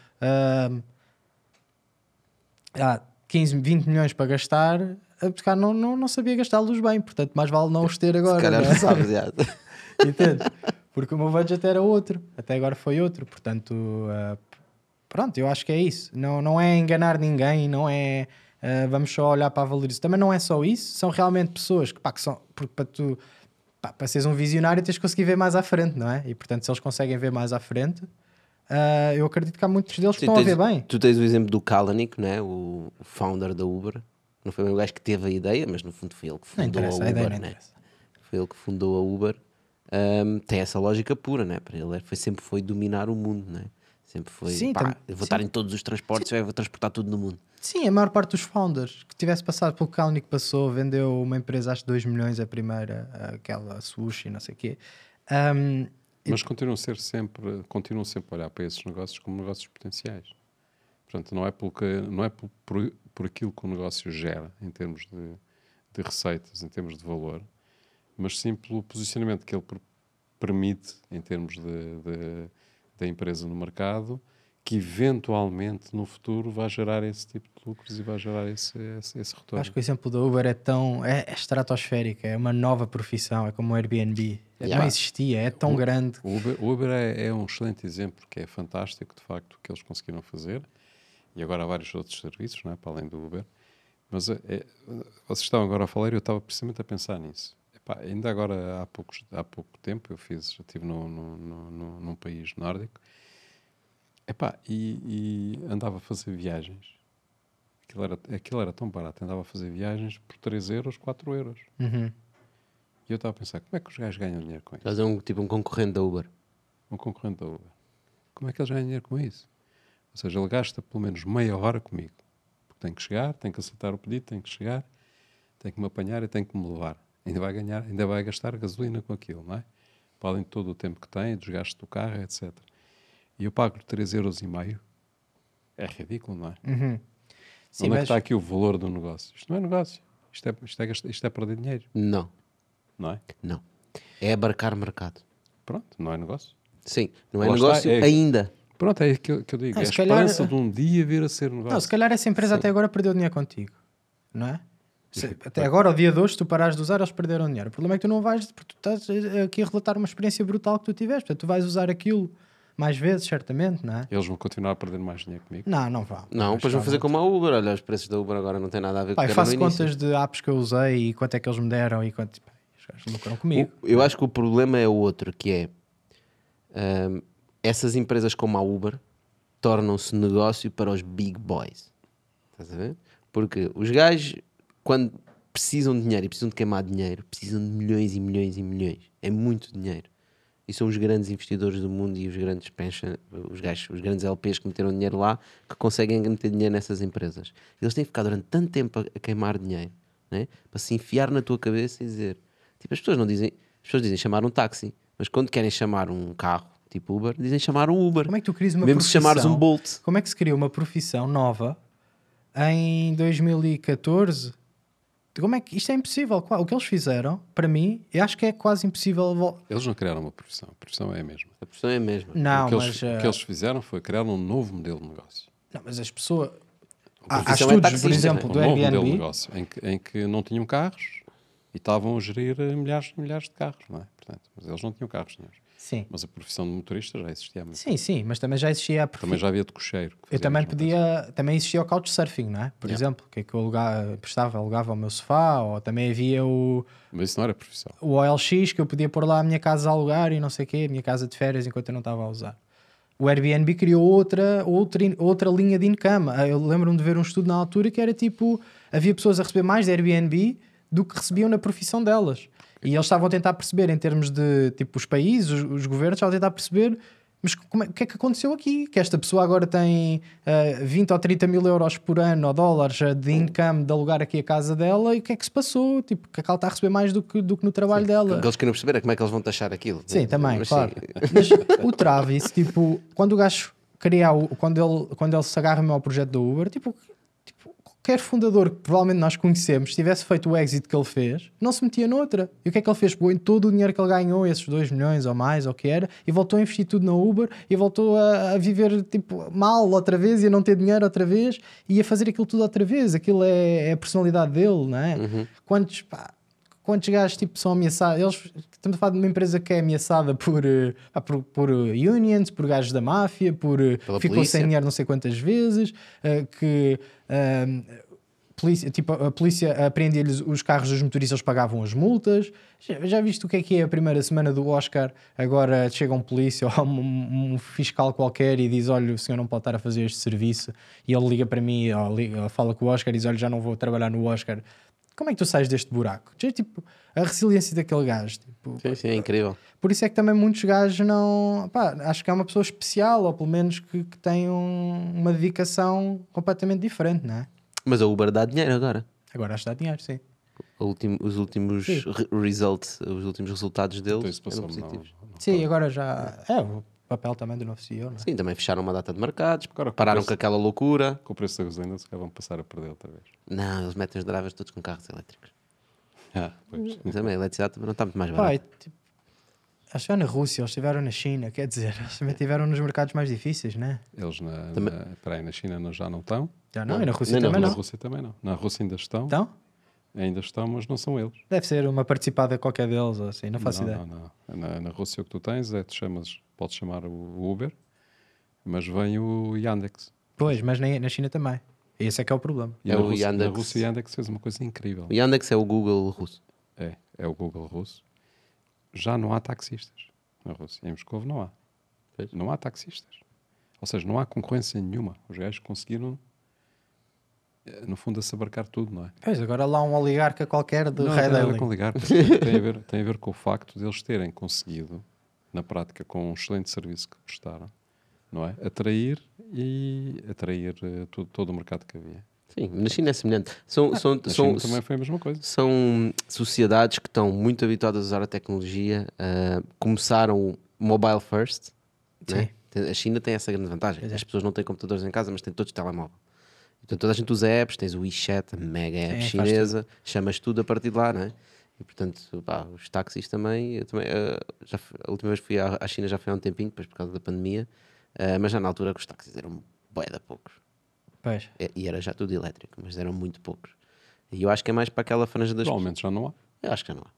ah, 15, 20 milhões para gastar, a buscar não, não, não sabia gastá-los bem, portanto mais vale não os ter agora. Se calhar não não é? sabes, já. Entende? Porque o meu budget era outro, até agora foi outro, portanto, ah, pronto, eu acho que é isso. Não, não é enganar ninguém, não é ah, vamos só olhar para a valorização. Também não é só isso, são realmente pessoas que, pá, que são, porque para tu, pá, para seres um visionário, tens de conseguir ver mais à frente, não é? E portanto, se eles conseguem ver mais à frente, ah, eu acredito que há muitos deles que estão a tens- ver bem. Tu tens o exemplo do Kalanick, né? o, o founder da Uber. Não foi o gajo que teve a ideia, mas no fundo foi ele que Não fundou a a Uber. não né? Foi ele que fundou a Uber. Ahm, tem essa lógica pura, né? Para ele é- foi, sempre foi dominar o mundo, né? Sempre foi, Sim, pá, tam- eu vou sim. estar em todos os transportes, eu vou transportar tudo no mundo. Sim, a maior parte dos founders que tivesse passado pelo que que passou, vendeu uma empresa, acho 2 milhões a primeira, aquela sushi, não sei o quê. Ahm, Mas continuam a ser sempre, continuam sempre a olhar para esses negócios como negócios potenciais. Portanto, não é, pelo que, não é por, por, por aquilo que o negócio gera em termos de, de receitas, em termos de valor, mas sim pelo posicionamento que ele per- permite em termos de, da empresa no mercado, que eventualmente no futuro vai gerar esse tipo de lucros e vai gerar esse, esse, esse retorno. acho que o exemplo da Uber é tão. É, é estratosférico, é uma nova profissão, é como o Airbnb. Não Yeah. existia, é tão grande. O Uber, o Uber é, é um excelente exemplo, que é fantástico, de facto, o que eles conseguiram fazer. E agora há vários outros serviços, não é? para além do Uber. Mas é, é, vocês estavam agora a falar e eu estava precisamente a pensar nisso. Pá, ainda agora há, poucos, há pouco tempo eu fiz, eu estive no, no, no, no- num país nórdico Epá, e, e andava a fazer viagens. Aquilo era, aquilo era tão barato, andava a fazer viagens por 3 euros, 4 euros. Uhum. E eu estava a pensar, como é que os gajos ganham dinheiro com isso? Estás a um, tipo um concorrente da Uber. Um concorrente da Uber. Como é que eles ganham dinheiro com isso? Ou seja, ele gasta pelo menos meia hora comigo. Porque tem que chegar, tem que aceitar o pedido, tem que chegar, tem que me apanhar e tem que me levar. Ainda vai ganhar, ainda vai gastar gasolina com aquilo, não é? Para além de todo o tempo que tem, dos gastos do carro, etc. E eu pago-lhe 3,5 euros. e meio. É ridículo, não é? Uhum. Sim, Onde é que mas está aqui o valor do negócio? Isto não é negócio. Isto é, isto é, isto é perder dinheiro, Não, não é? não. É abarcar mercado. Pronto, não é negócio. Sim, não é Lá está, negócio é- ainda. Pronto, é que eu, que eu digo. Ah, é a se calhar- esperança de um dia vir a ser negócio. Não, se calhar essa empresa até agora perdeu dinheiro contigo, não é? Se- até agora, ao dia de hoje, se tu parares de usar, eles perderam dinheiro. O problema é que tu não vais, porque tu estás eh, aqui a relatar uma experiência brutal que tu tiveste. Portanto, tu vais usar aquilo mais vezes, certamente, não é? Eles vão continuar a perder mais dinheiro comigo. Não, não vão. Não, depois vão fazer como a Uber. Olha, os preços da Uber agora não têm nada a ver com o faço contas de apps que eu usei e quanto é que eles me deram e quanto. Pá, os gajos lucram comigo. O- eu acho que o problema é o outro, que é hum, essas empresas como a Uber tornam-se negócio para os big boys. Estás a ver? Porque os gajos, quando precisam de dinheiro e precisam de queimar dinheiro, precisam de milhões e milhões e milhões. É muito dinheiro. E são os grandes investidores do mundo e os grandes pension, os gajos, os grandes LPs que meteram dinheiro lá que conseguem meter dinheiro nessas empresas. Eles têm que ficar durante tanto tempo a, a queimar dinheiro né? para se enfiar na tua cabeça e dizer tipo, as pessoas não dizem, as pessoas dizem chamar um táxi, mas quando querem chamar um carro tipo Uber, dizem chamar um Uber. Como é que tu crias uma Mesmo se profissão? chamares um Bolt. Como é que se cria uma profissão nova em 2014? Como é que isto é impossível? O que eles fizeram, para mim, eu acho que é quase impossível. Eles não criaram uma profissão. A profissão é a mesma. A pessoa é a mesma. Não, o, que mas, eles, eh, o que eles fizeram foi criar um novo modelo de negócio. não, mas as pessoas. Há, há profissão é estudos, taxista, por exemplo, Um do novo modelo de Airbnb. negócio em que, em que não tinham carros e estavam a gerir eh, milhares e milhares de carros, não é? Portanto, mas eles não tinham carros nenhum. Sim. Mas a profissão de motorista já existia há muito sim, sim, mas também já existia a profi- Também já havia de cocheiro. Eu também mesma coisa. podia, também existia o couchsurfing, não é? Por exemplo, que é que eu alugava, prestava, alugava o meu sofá, ou também havia o, Mas isso não era profissão. o OLX que eu podia pôr lá a minha casa a alugar e não sei o quê, a minha casa de férias enquanto eu não estava a usar. O Airbnb criou outra, outra, outra linha de income. Ah, Eu lembro-me de ver um estudo na altura que era tipo: havia pessoas a receber mais de Airbnb do que recebiam na profissão delas. E eles estavam a tentar perceber, em termos de tipo, os países, os, os governos, estavam a tentar perceber. Mas como é- o que é que aconteceu aqui? Que esta pessoa agora tem ah, 20 ou 30 mil euros por ano ou dólares ah, de income de alugar aqui a casa dela e o que é que se passou? Tipo, que ela está a receber mais do que, do que no trabalho dela. O que eles querem perceber é como é que eles vão taxar aquilo. Sim, né? também, Mas claro. sim. Mas o Travis, tipo, quando o gajo cria o, quando ele, quando ele se agarra ao projeto da Uber, tipo, qualquer fundador que provavelmente nós conhecemos, se tivesse feito o exit que ele fez, não se metia noutra. E o que é que ele fez? Pegou em todo o dinheiro que ele ganhou, esses 2 milhões ou mais, ou o que era, e voltou a investir tudo na Uber e voltou a, a viver tipo, mal outra vez e a não ter dinheiro outra vez e a fazer aquilo tudo outra vez. Aquilo é, é a personalidade dele, não é? Uhum. Quantos, pá, quantos gajos tipo, são ameaçados? Eles, estamos a falar de uma empresa que é ameaçada por, pá, por, por eh, unions, por gajos da máfia, por eh, Pela ficou polícia. sem dinheiro não sei quantas vezes, eh, que eh, polícia, tipo, a polícia apreendia-lhes os carros dos motoristas, eles pagavam as multas. Já, já viste o que é que é a primeira semana do Oscar? Agora chega um polícia ou um, um fiscal qualquer e diz: Olha, o senhor não pode estar a fazer este serviço. E ele liga para mim, ou liga, ou fala com o Oscar e diz: Olha, já não vou trabalhar no Oscar. Como é que tu sais deste buraco? Tipo, a resiliência daquele gajo. Tipo, Sim, sim, é incrível. por isso é que também muitos gajos não. Pá, acho que é uma pessoa especial, ou pelo menos que, que tem um- uma dedicação completamente diferente, não é? Mas a Uber dá dinheiro agora. Agora acho que dá dinheiro, sim. O último- os últimos Sim. results, os últimos resultados Então deles isso eram passou-me não- positivos. não- Sim, agora já. É papel também do novo CEO, não é? Sim, também fecharam uma data de mercados, Agora, pararam com com aquela loucura. Com o preço da gasolina, se calhar vão passar a perder outra vez. Não, eles metem os drivers todos com carros elétricos. Ah, pois. Mas também a eletricidade também não está muito mais barata. e, tipo, acho que é na Rússia, eles estiveram na China, quer dizer, eles também estiveram nos mercados mais difíceis, né? Eles na, Também- na, peraí, na China não- já não estão. Já não, e na Rússia na também Na não. Rússia também não. Na Rússia ainda estão. Então, Ainda estão, mas não são eles. deve ser uma participada qualquer deles, ou assim, não faço não, ideia. não, não. Na, na Rússia o que tu tens é, tu chamas, podes chamar o Uber, mas vem o Yandex. Pois, mas na, na China também. Esse é que é o problema. E É na o Rússia, Yandex. Na Rússia o Yandex fez uma coisa incrível. O Yandex é o Google russo. É, é o Google russo, já não há taxistas na Rússia. Em Moscou não há. Pois. Não há taxistas. Ou seja, não há concorrência nenhuma. Os gajos conseguiram, eh, no fundo, assabarcar tudo, não é? Pois, agora lá um oligarca qualquer do não, Red tem a ver com ligar, tem a, ver, tem a ver com o facto de eles terem conseguido, na prática, com um excelente serviço que prestaram, não é? Atrair e atrair eh, todo, todo o mercado que havia. Sim, na China é semelhante. São, são, Na são, China também foi a mesma coisa. são sociedades que estão muito habituadas a usar a tecnologia, ah, começaram mobile first. né? A China tem essa grande vantagem. É. As pessoas não têm computadores em casa, mas têm todos telemóvel. Então toda a gente usa apps, tens o WeChat, a mega app faz chinesa, chamas tudo a partir de lá, não é? E portanto, pá, os táxis também, eu também ah, já, a última vez que fui à, à China já foi há um tempinho, depois por causa da pandemia, ah, mas já na altura que os táxis eram bué da poucos. Pois. É, E era já tudo elétrico, mas eram muito poucos. E eu acho que é mais para aquela franja das Provavelmente já não há. eu acho que não há.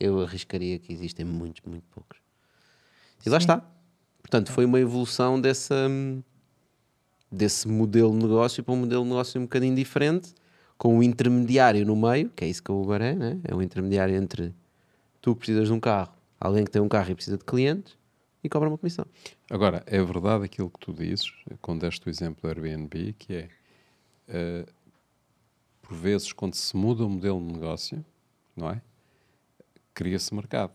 Eu arriscaria que existem muitos, muito poucos. E lá está. Portanto, foi uma evolução dessa, hum, desse modelo de negócio para um modelo de negócio um bocadinho diferente, com um intermediário no meio, que é isso que o Uber é, né? é um intermediário entre tu precisas de um carro, alguém que tem um carro e precisa de clientes, e cobra uma comissão. Agora, é verdade aquilo que tu dizes, quando deste o exemplo do Airbnb, que é, eh, por vezes, quando se muda o modelo de negócio, não é? Cria-se mercado.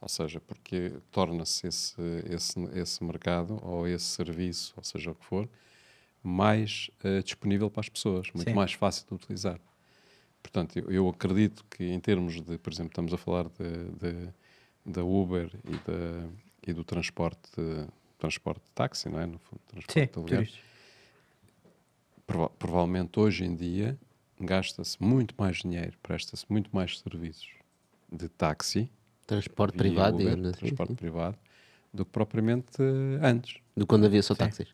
Ou seja, porque torna-se esse, esse, esse mercado ou esse serviço, ou seja o que for, mais eh, disponível para as pessoas, muito Sim. mais fácil de utilizar. Portanto, eu, eu acredito que em termos de, por exemplo, estamos a falar de, de- da Uber e, da, e do transporte, transporte de táxi, não é? No fundo, transporte Sim, de. Prova- provavelmente hoje em dia gasta-se muito mais dinheiro, presta-se muito mais serviços de táxi, Transporte privado, Uber, digamos assim, transporte privado, do que propriamente eh, antes. do que quando havia só táxis.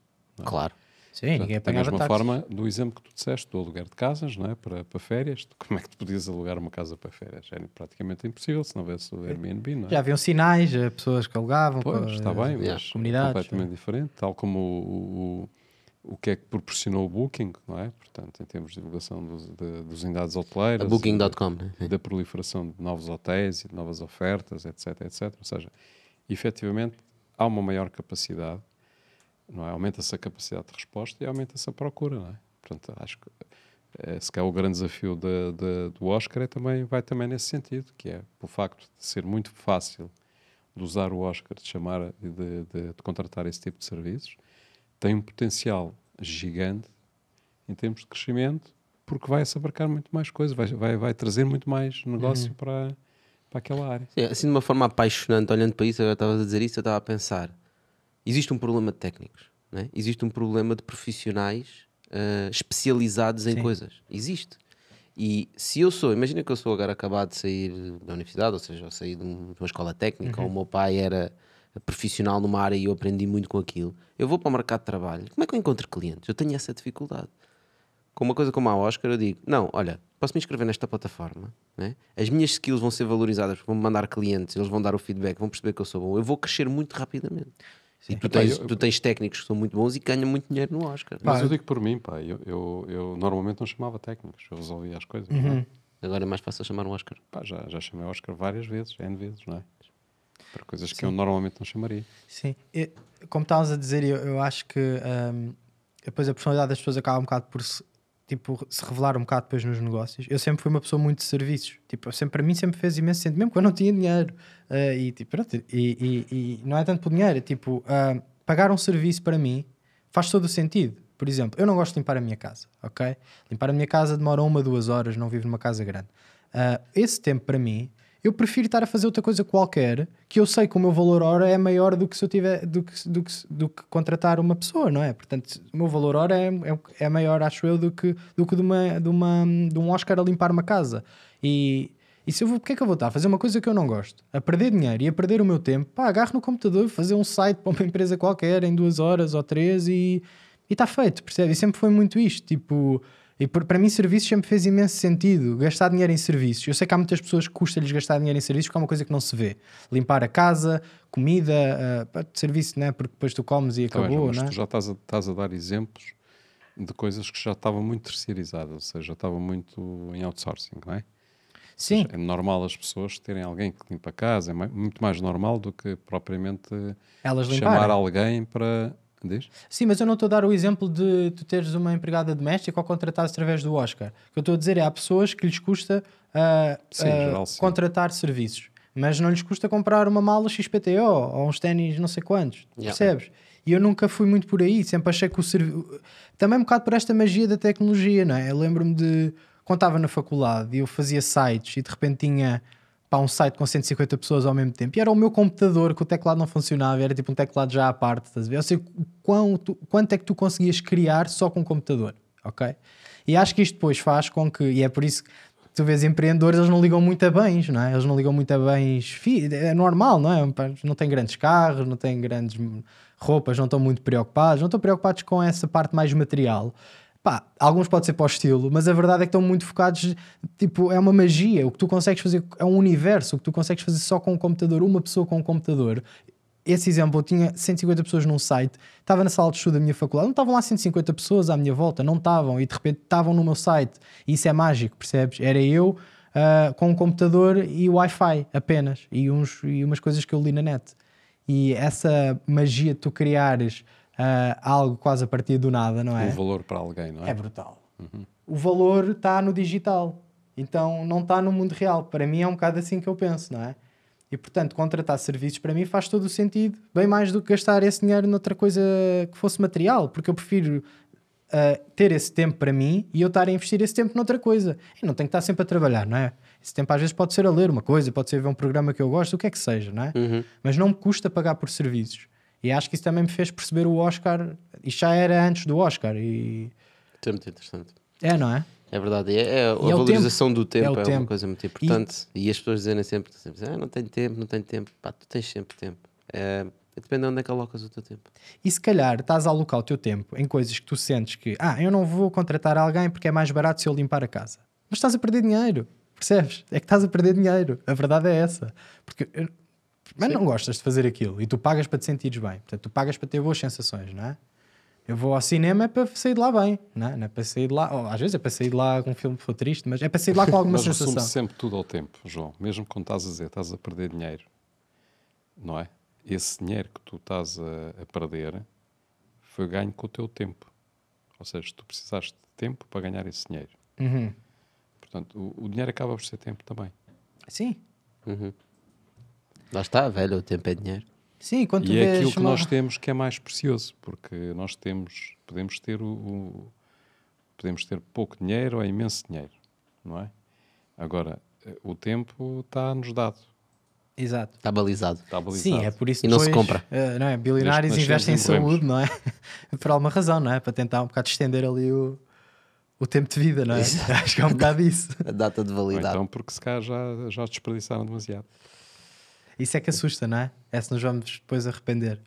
Claro. Sim, Portanto, ninguém da mesma táxi. forma, do exemplo que tu disseste, do aluguer de casas, não é? para, para férias, como é que tu podias alugar uma casa para férias? Era praticamente impossível se não houvesse o Airbnb, não é? Já haviam sinais, eh, pessoas que alugavam. Pois, co- está bem, eh, mas comunidades. completamente diferente, tal como o, o, o que é que proporcionou o Booking, não é? Portanto, em termos de divulgação dos, de, dos unidades A hoteleiras, Booking.com, né? e da proliferação de novos hotéis e de novas ofertas, etc, etc. Ou seja, efetivamente há uma maior capacidade, não é? Aumenta-se a capacidade de resposta e aumenta-se a procura, não é? Portanto, acho que eh, se calhar o grande desafio da- da- do Oscar é também, vai também nesse sentido, que é o facto de ser muito fácil de usar o Oscar, de chamar e de, de- de contratar esse tipo de serviços, tem um potencial gigante em termos de crescimento, porque vai-se abarcar muito mais coisas, vai, vai, vai trazer muito mais negócio para, para aquela área. Sim, assim de uma forma apaixonante, olhando para isso, agora estavas a dizer isso, eu estava a pensar: existe um problema de técnicos, é? existe um problema de profissionais ah, especializados em Sim. coisas. Existe. E se eu sou, imagina que eu sou agora acabado de sair da universidade, ou seja, eu saí de um- uma escola técnica, ou o meu pai era profissional numa área e eu aprendi muito com aquilo, eu vou para o mercado de trabalho, como é que eu encontro clientes? Eu tenho essa dificuldade com uma coisa como a Oscar, eu digo: não, olha, posso me inscrever nesta plataforma, né? as minhas skills vão ser valorizadas, porque vão-me mandar clientes, eles vão dar o feedback, vão perceber que eu sou bom, eu vou crescer muito rapidamente. E tu tens, eu- tu tens técnicos que são muito bons e ganham muito dinheiro no Oscar. Mas Pá, eu digo por mim, pá, eu, eu, eu normalmente não chamava técnicos, eu resolvia as coisas. não é? Agora é mais fácil chamar um Oscar. Pá, já, já chamei Oscar várias vezes, N vezes, não é? Para coisas que eu normalmente não chamaria. Sim, E, como estavas a dizer, eu, eu acho que hum, depois a personalidade das pessoas acaba um bocado por se, tipo, se revelar um bocado depois nos negócios. Eu sempre fui uma pessoa muito de serviços, tipo, sempre, para mim sempre fez imenso sentido, mesmo quando eu não tinha dinheiro. Ah, e, tipo, pronto, e, e- e não é tanto por dinheiro, é tipo, ah, pagar um serviço para mim faz todo o sentido. Por exemplo, eu não gosto de limpar a minha casa, ok? Limpar a minha casa demora uma, duas horas, não vivo numa casa grande. Ah, esse tempo para mim, eu prefiro estar a fazer outra coisa qualquer que eu sei que o meu valor hora é maior do que se eu tiver do que, do que, do que contratar uma pessoa, não é? Portanto, o meu valor hora é, é, é maior, acho eu, do que, do que de, uma, de, uma, de um Oscar a limpar uma casa. E, e se eu vou, porque é que eu vou estar a fazer uma coisa que eu não gosto? A perder dinheiro e a perder o meu tempo, pá, agarro no computador, fazer um site para uma empresa qualquer em duas horas ou três e está feito, percebe? E sempre foi muito isto, tipo. E para mim, serviços sempre fez imenso sentido. Gastar dinheiro em serviços. Eu sei que há muitas pessoas que custa-lhes gastar dinheiro em serviços porque é uma coisa que não se vê. Limpar a casa, comida, pá, serviço, né? porque depois tu comes e Tá bem, acabou, mas né? tu já estás a, estás a dar exemplos de coisas que já estavam muito terceirizadas, ou seja, já estavam muito em outsourcing, não é? Sim, É normal as pessoas terem alguém que limpa a casa, é muito mais normal do que propriamente elas chamar limparem. alguém para. Diz? Sim, mas eu não estou a dar o exemplo de tu teres uma empregada doméstica ou contratares através do Oscar. O que eu estou a dizer é há pessoas que lhes custa ah, Sim, ah, geral, contratar serviços, mas não lhes custa comprar uma mala XPTO ou uns ténis não sei quantos. Yeah. Percebes? E eu nunca fui muito por aí, sempre achei que o serviço. Também um bocado por esta magia da tecnologia, não é? Eu lembro-me de quando estava na faculdade e eu fazia sites e de repente tinha pá, um site com 150 pessoas ao mesmo tempo e era o meu computador que o teclado não funcionava, era tipo um teclado já à parte, estás a ver? O quanto, quanto é que tu conseguias criar só com o computador, ok? E acho que isto depois faz com que, e é por isso que tu vês empreendedores, eles não ligam muito a bens, não é? Eles não ligam muito a bens, é normal, não é? Não têm grandes carros, não têm grandes roupas, não estão muito preocupados, não estão preocupados com essa parte mais material. Pá, alguns pode ser para o estilo, mas a verdade é que estão muito focados, tipo, é uma magia, o que tu consegues fazer é um universo, o que tu consegues fazer só com um computador, uma pessoa com um computador. Esse exemplo, eu tinha 150 pessoas num site, estava na sala de estudo da minha faculdade, não estavam lá 150 pessoas à minha volta, não estavam, e de repente estavam no meu site, isso é mágico, percebes? Era eu ah, com um computador e Wi-Fi apenas, e, uns, e umas coisas que eu li na net. E essa magia de tu criares ah, algo quase a partir do nada, não é? Um valor para alguém, não é? É brutal. O valor está no digital. Então não está no mundo real. Para mim é um bocado assim que eu penso, não é? E portanto, contratar serviços para mim faz todo o sentido, bem mais do que gastar esse dinheiro noutra coisa que fosse material, porque eu prefiro ah, ter esse tempo para mim e eu estar a investir esse tempo noutra coisa. E não tenho que estar sempre a trabalhar, não é? Esse tempo às vezes pode ser a ler uma coisa, pode ser ver um programa que eu gosto, o que é que seja, não é? Mas não me custa pagar por serviços. E acho que isso também me fez perceber o Oscar. Isto já era antes do Oscar. E Isso é muito interessante. é, não é? É verdade, é, é a E é valorização tempo. do tempo É é, uma tempo. coisa muito importante. E, as pessoas dizerem sempre, sempre ah, não tenho tempo, não tenho tempo. Pá, tu tens sempre tempo. É, depende de onde é que alocas o teu tempo. E se calhar estás a alocar o teu tempo em coisas que tu sentes que, ah, eu não vou contratar alguém porque é mais barato se eu limpar a casa. Mas estás a perder dinheiro, percebes? É que estás a perder dinheiro. A verdade é essa. Porque, mas não gostas de fazer aquilo e tu pagas para te sentires bem. Portanto, tu pagas para ter boas sensações, não é? Eu vou ao cinema é para sair de lá bem, não é? Não é para sair de lá, ou às vezes é para sair de lá com um filme que for triste, mas é para sair de lá com alguma Mas sensação. resume sempre tudo ao tempo, João. Mesmo quando estás a dizer estás a perder dinheiro, não é? Esse dinheiro que tu estás a, a perder foi ganho com o teu tempo. Ou seja, tu precisaste de tempo para ganhar esse dinheiro. Uhum. Portanto, o, o dinheiro acaba por ser tempo também. Sim, Lá está, velho, o tempo é dinheiro. sim, quando tu e é vês aquilo que uma- nós temos que é mais precioso, porque nós temos, podemos ter o, o- podemos ter pouco dinheiro ou imenso dinheiro, não é? Agora, eh, o tempo está-nos dado, Exato. Está balizado. está balizado. Sim, é por isso E não se compra. eh, não é? Bilionários que investem em saúde, não é? por alguma razão, não é? Para tentar um bocado estender ali o, o tempo de vida, não é? Acho que é um bocado isso. A data de Ou validade. então porque se calhar já, já desperdiçaram demasiado. Isso é que assusta, não é? É se nos vamos depois arrepender.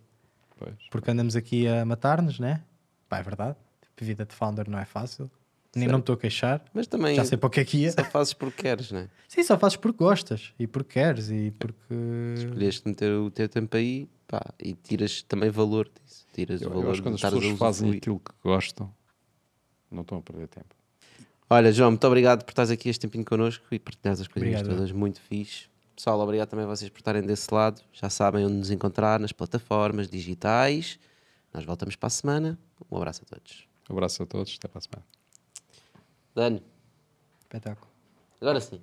Pois. Porque andamos aqui a matar-nos, né? Pá, é verdade. Tipo, vida de founder não é fácil. Nem não me estou a queixar. Mas também Já sei para o que é que ia. só fazes porque queres, não é? Sim, só fazes porque gostas e porque queres e porque. Escolheste meter o teu tempo aí pá, e tiras também valor disso. Tiras Eu, o eu valor acho que quando de as pessoas fazem aquilo que gostam, não estão a perder tempo. Olha, João, muito obrigado por estares aqui este tempinho connosco e partilhares as Obrigado. todas, muito fixe. Pessoal, obrigado também a vocês por estarem desse lado. Já sabem onde nos encontrar nas plataformas digitais. Nós voltamos para a semana. Um abraço a todos. Um abraço a todos, até para a semana. Dani, Espetáculo. agora sim.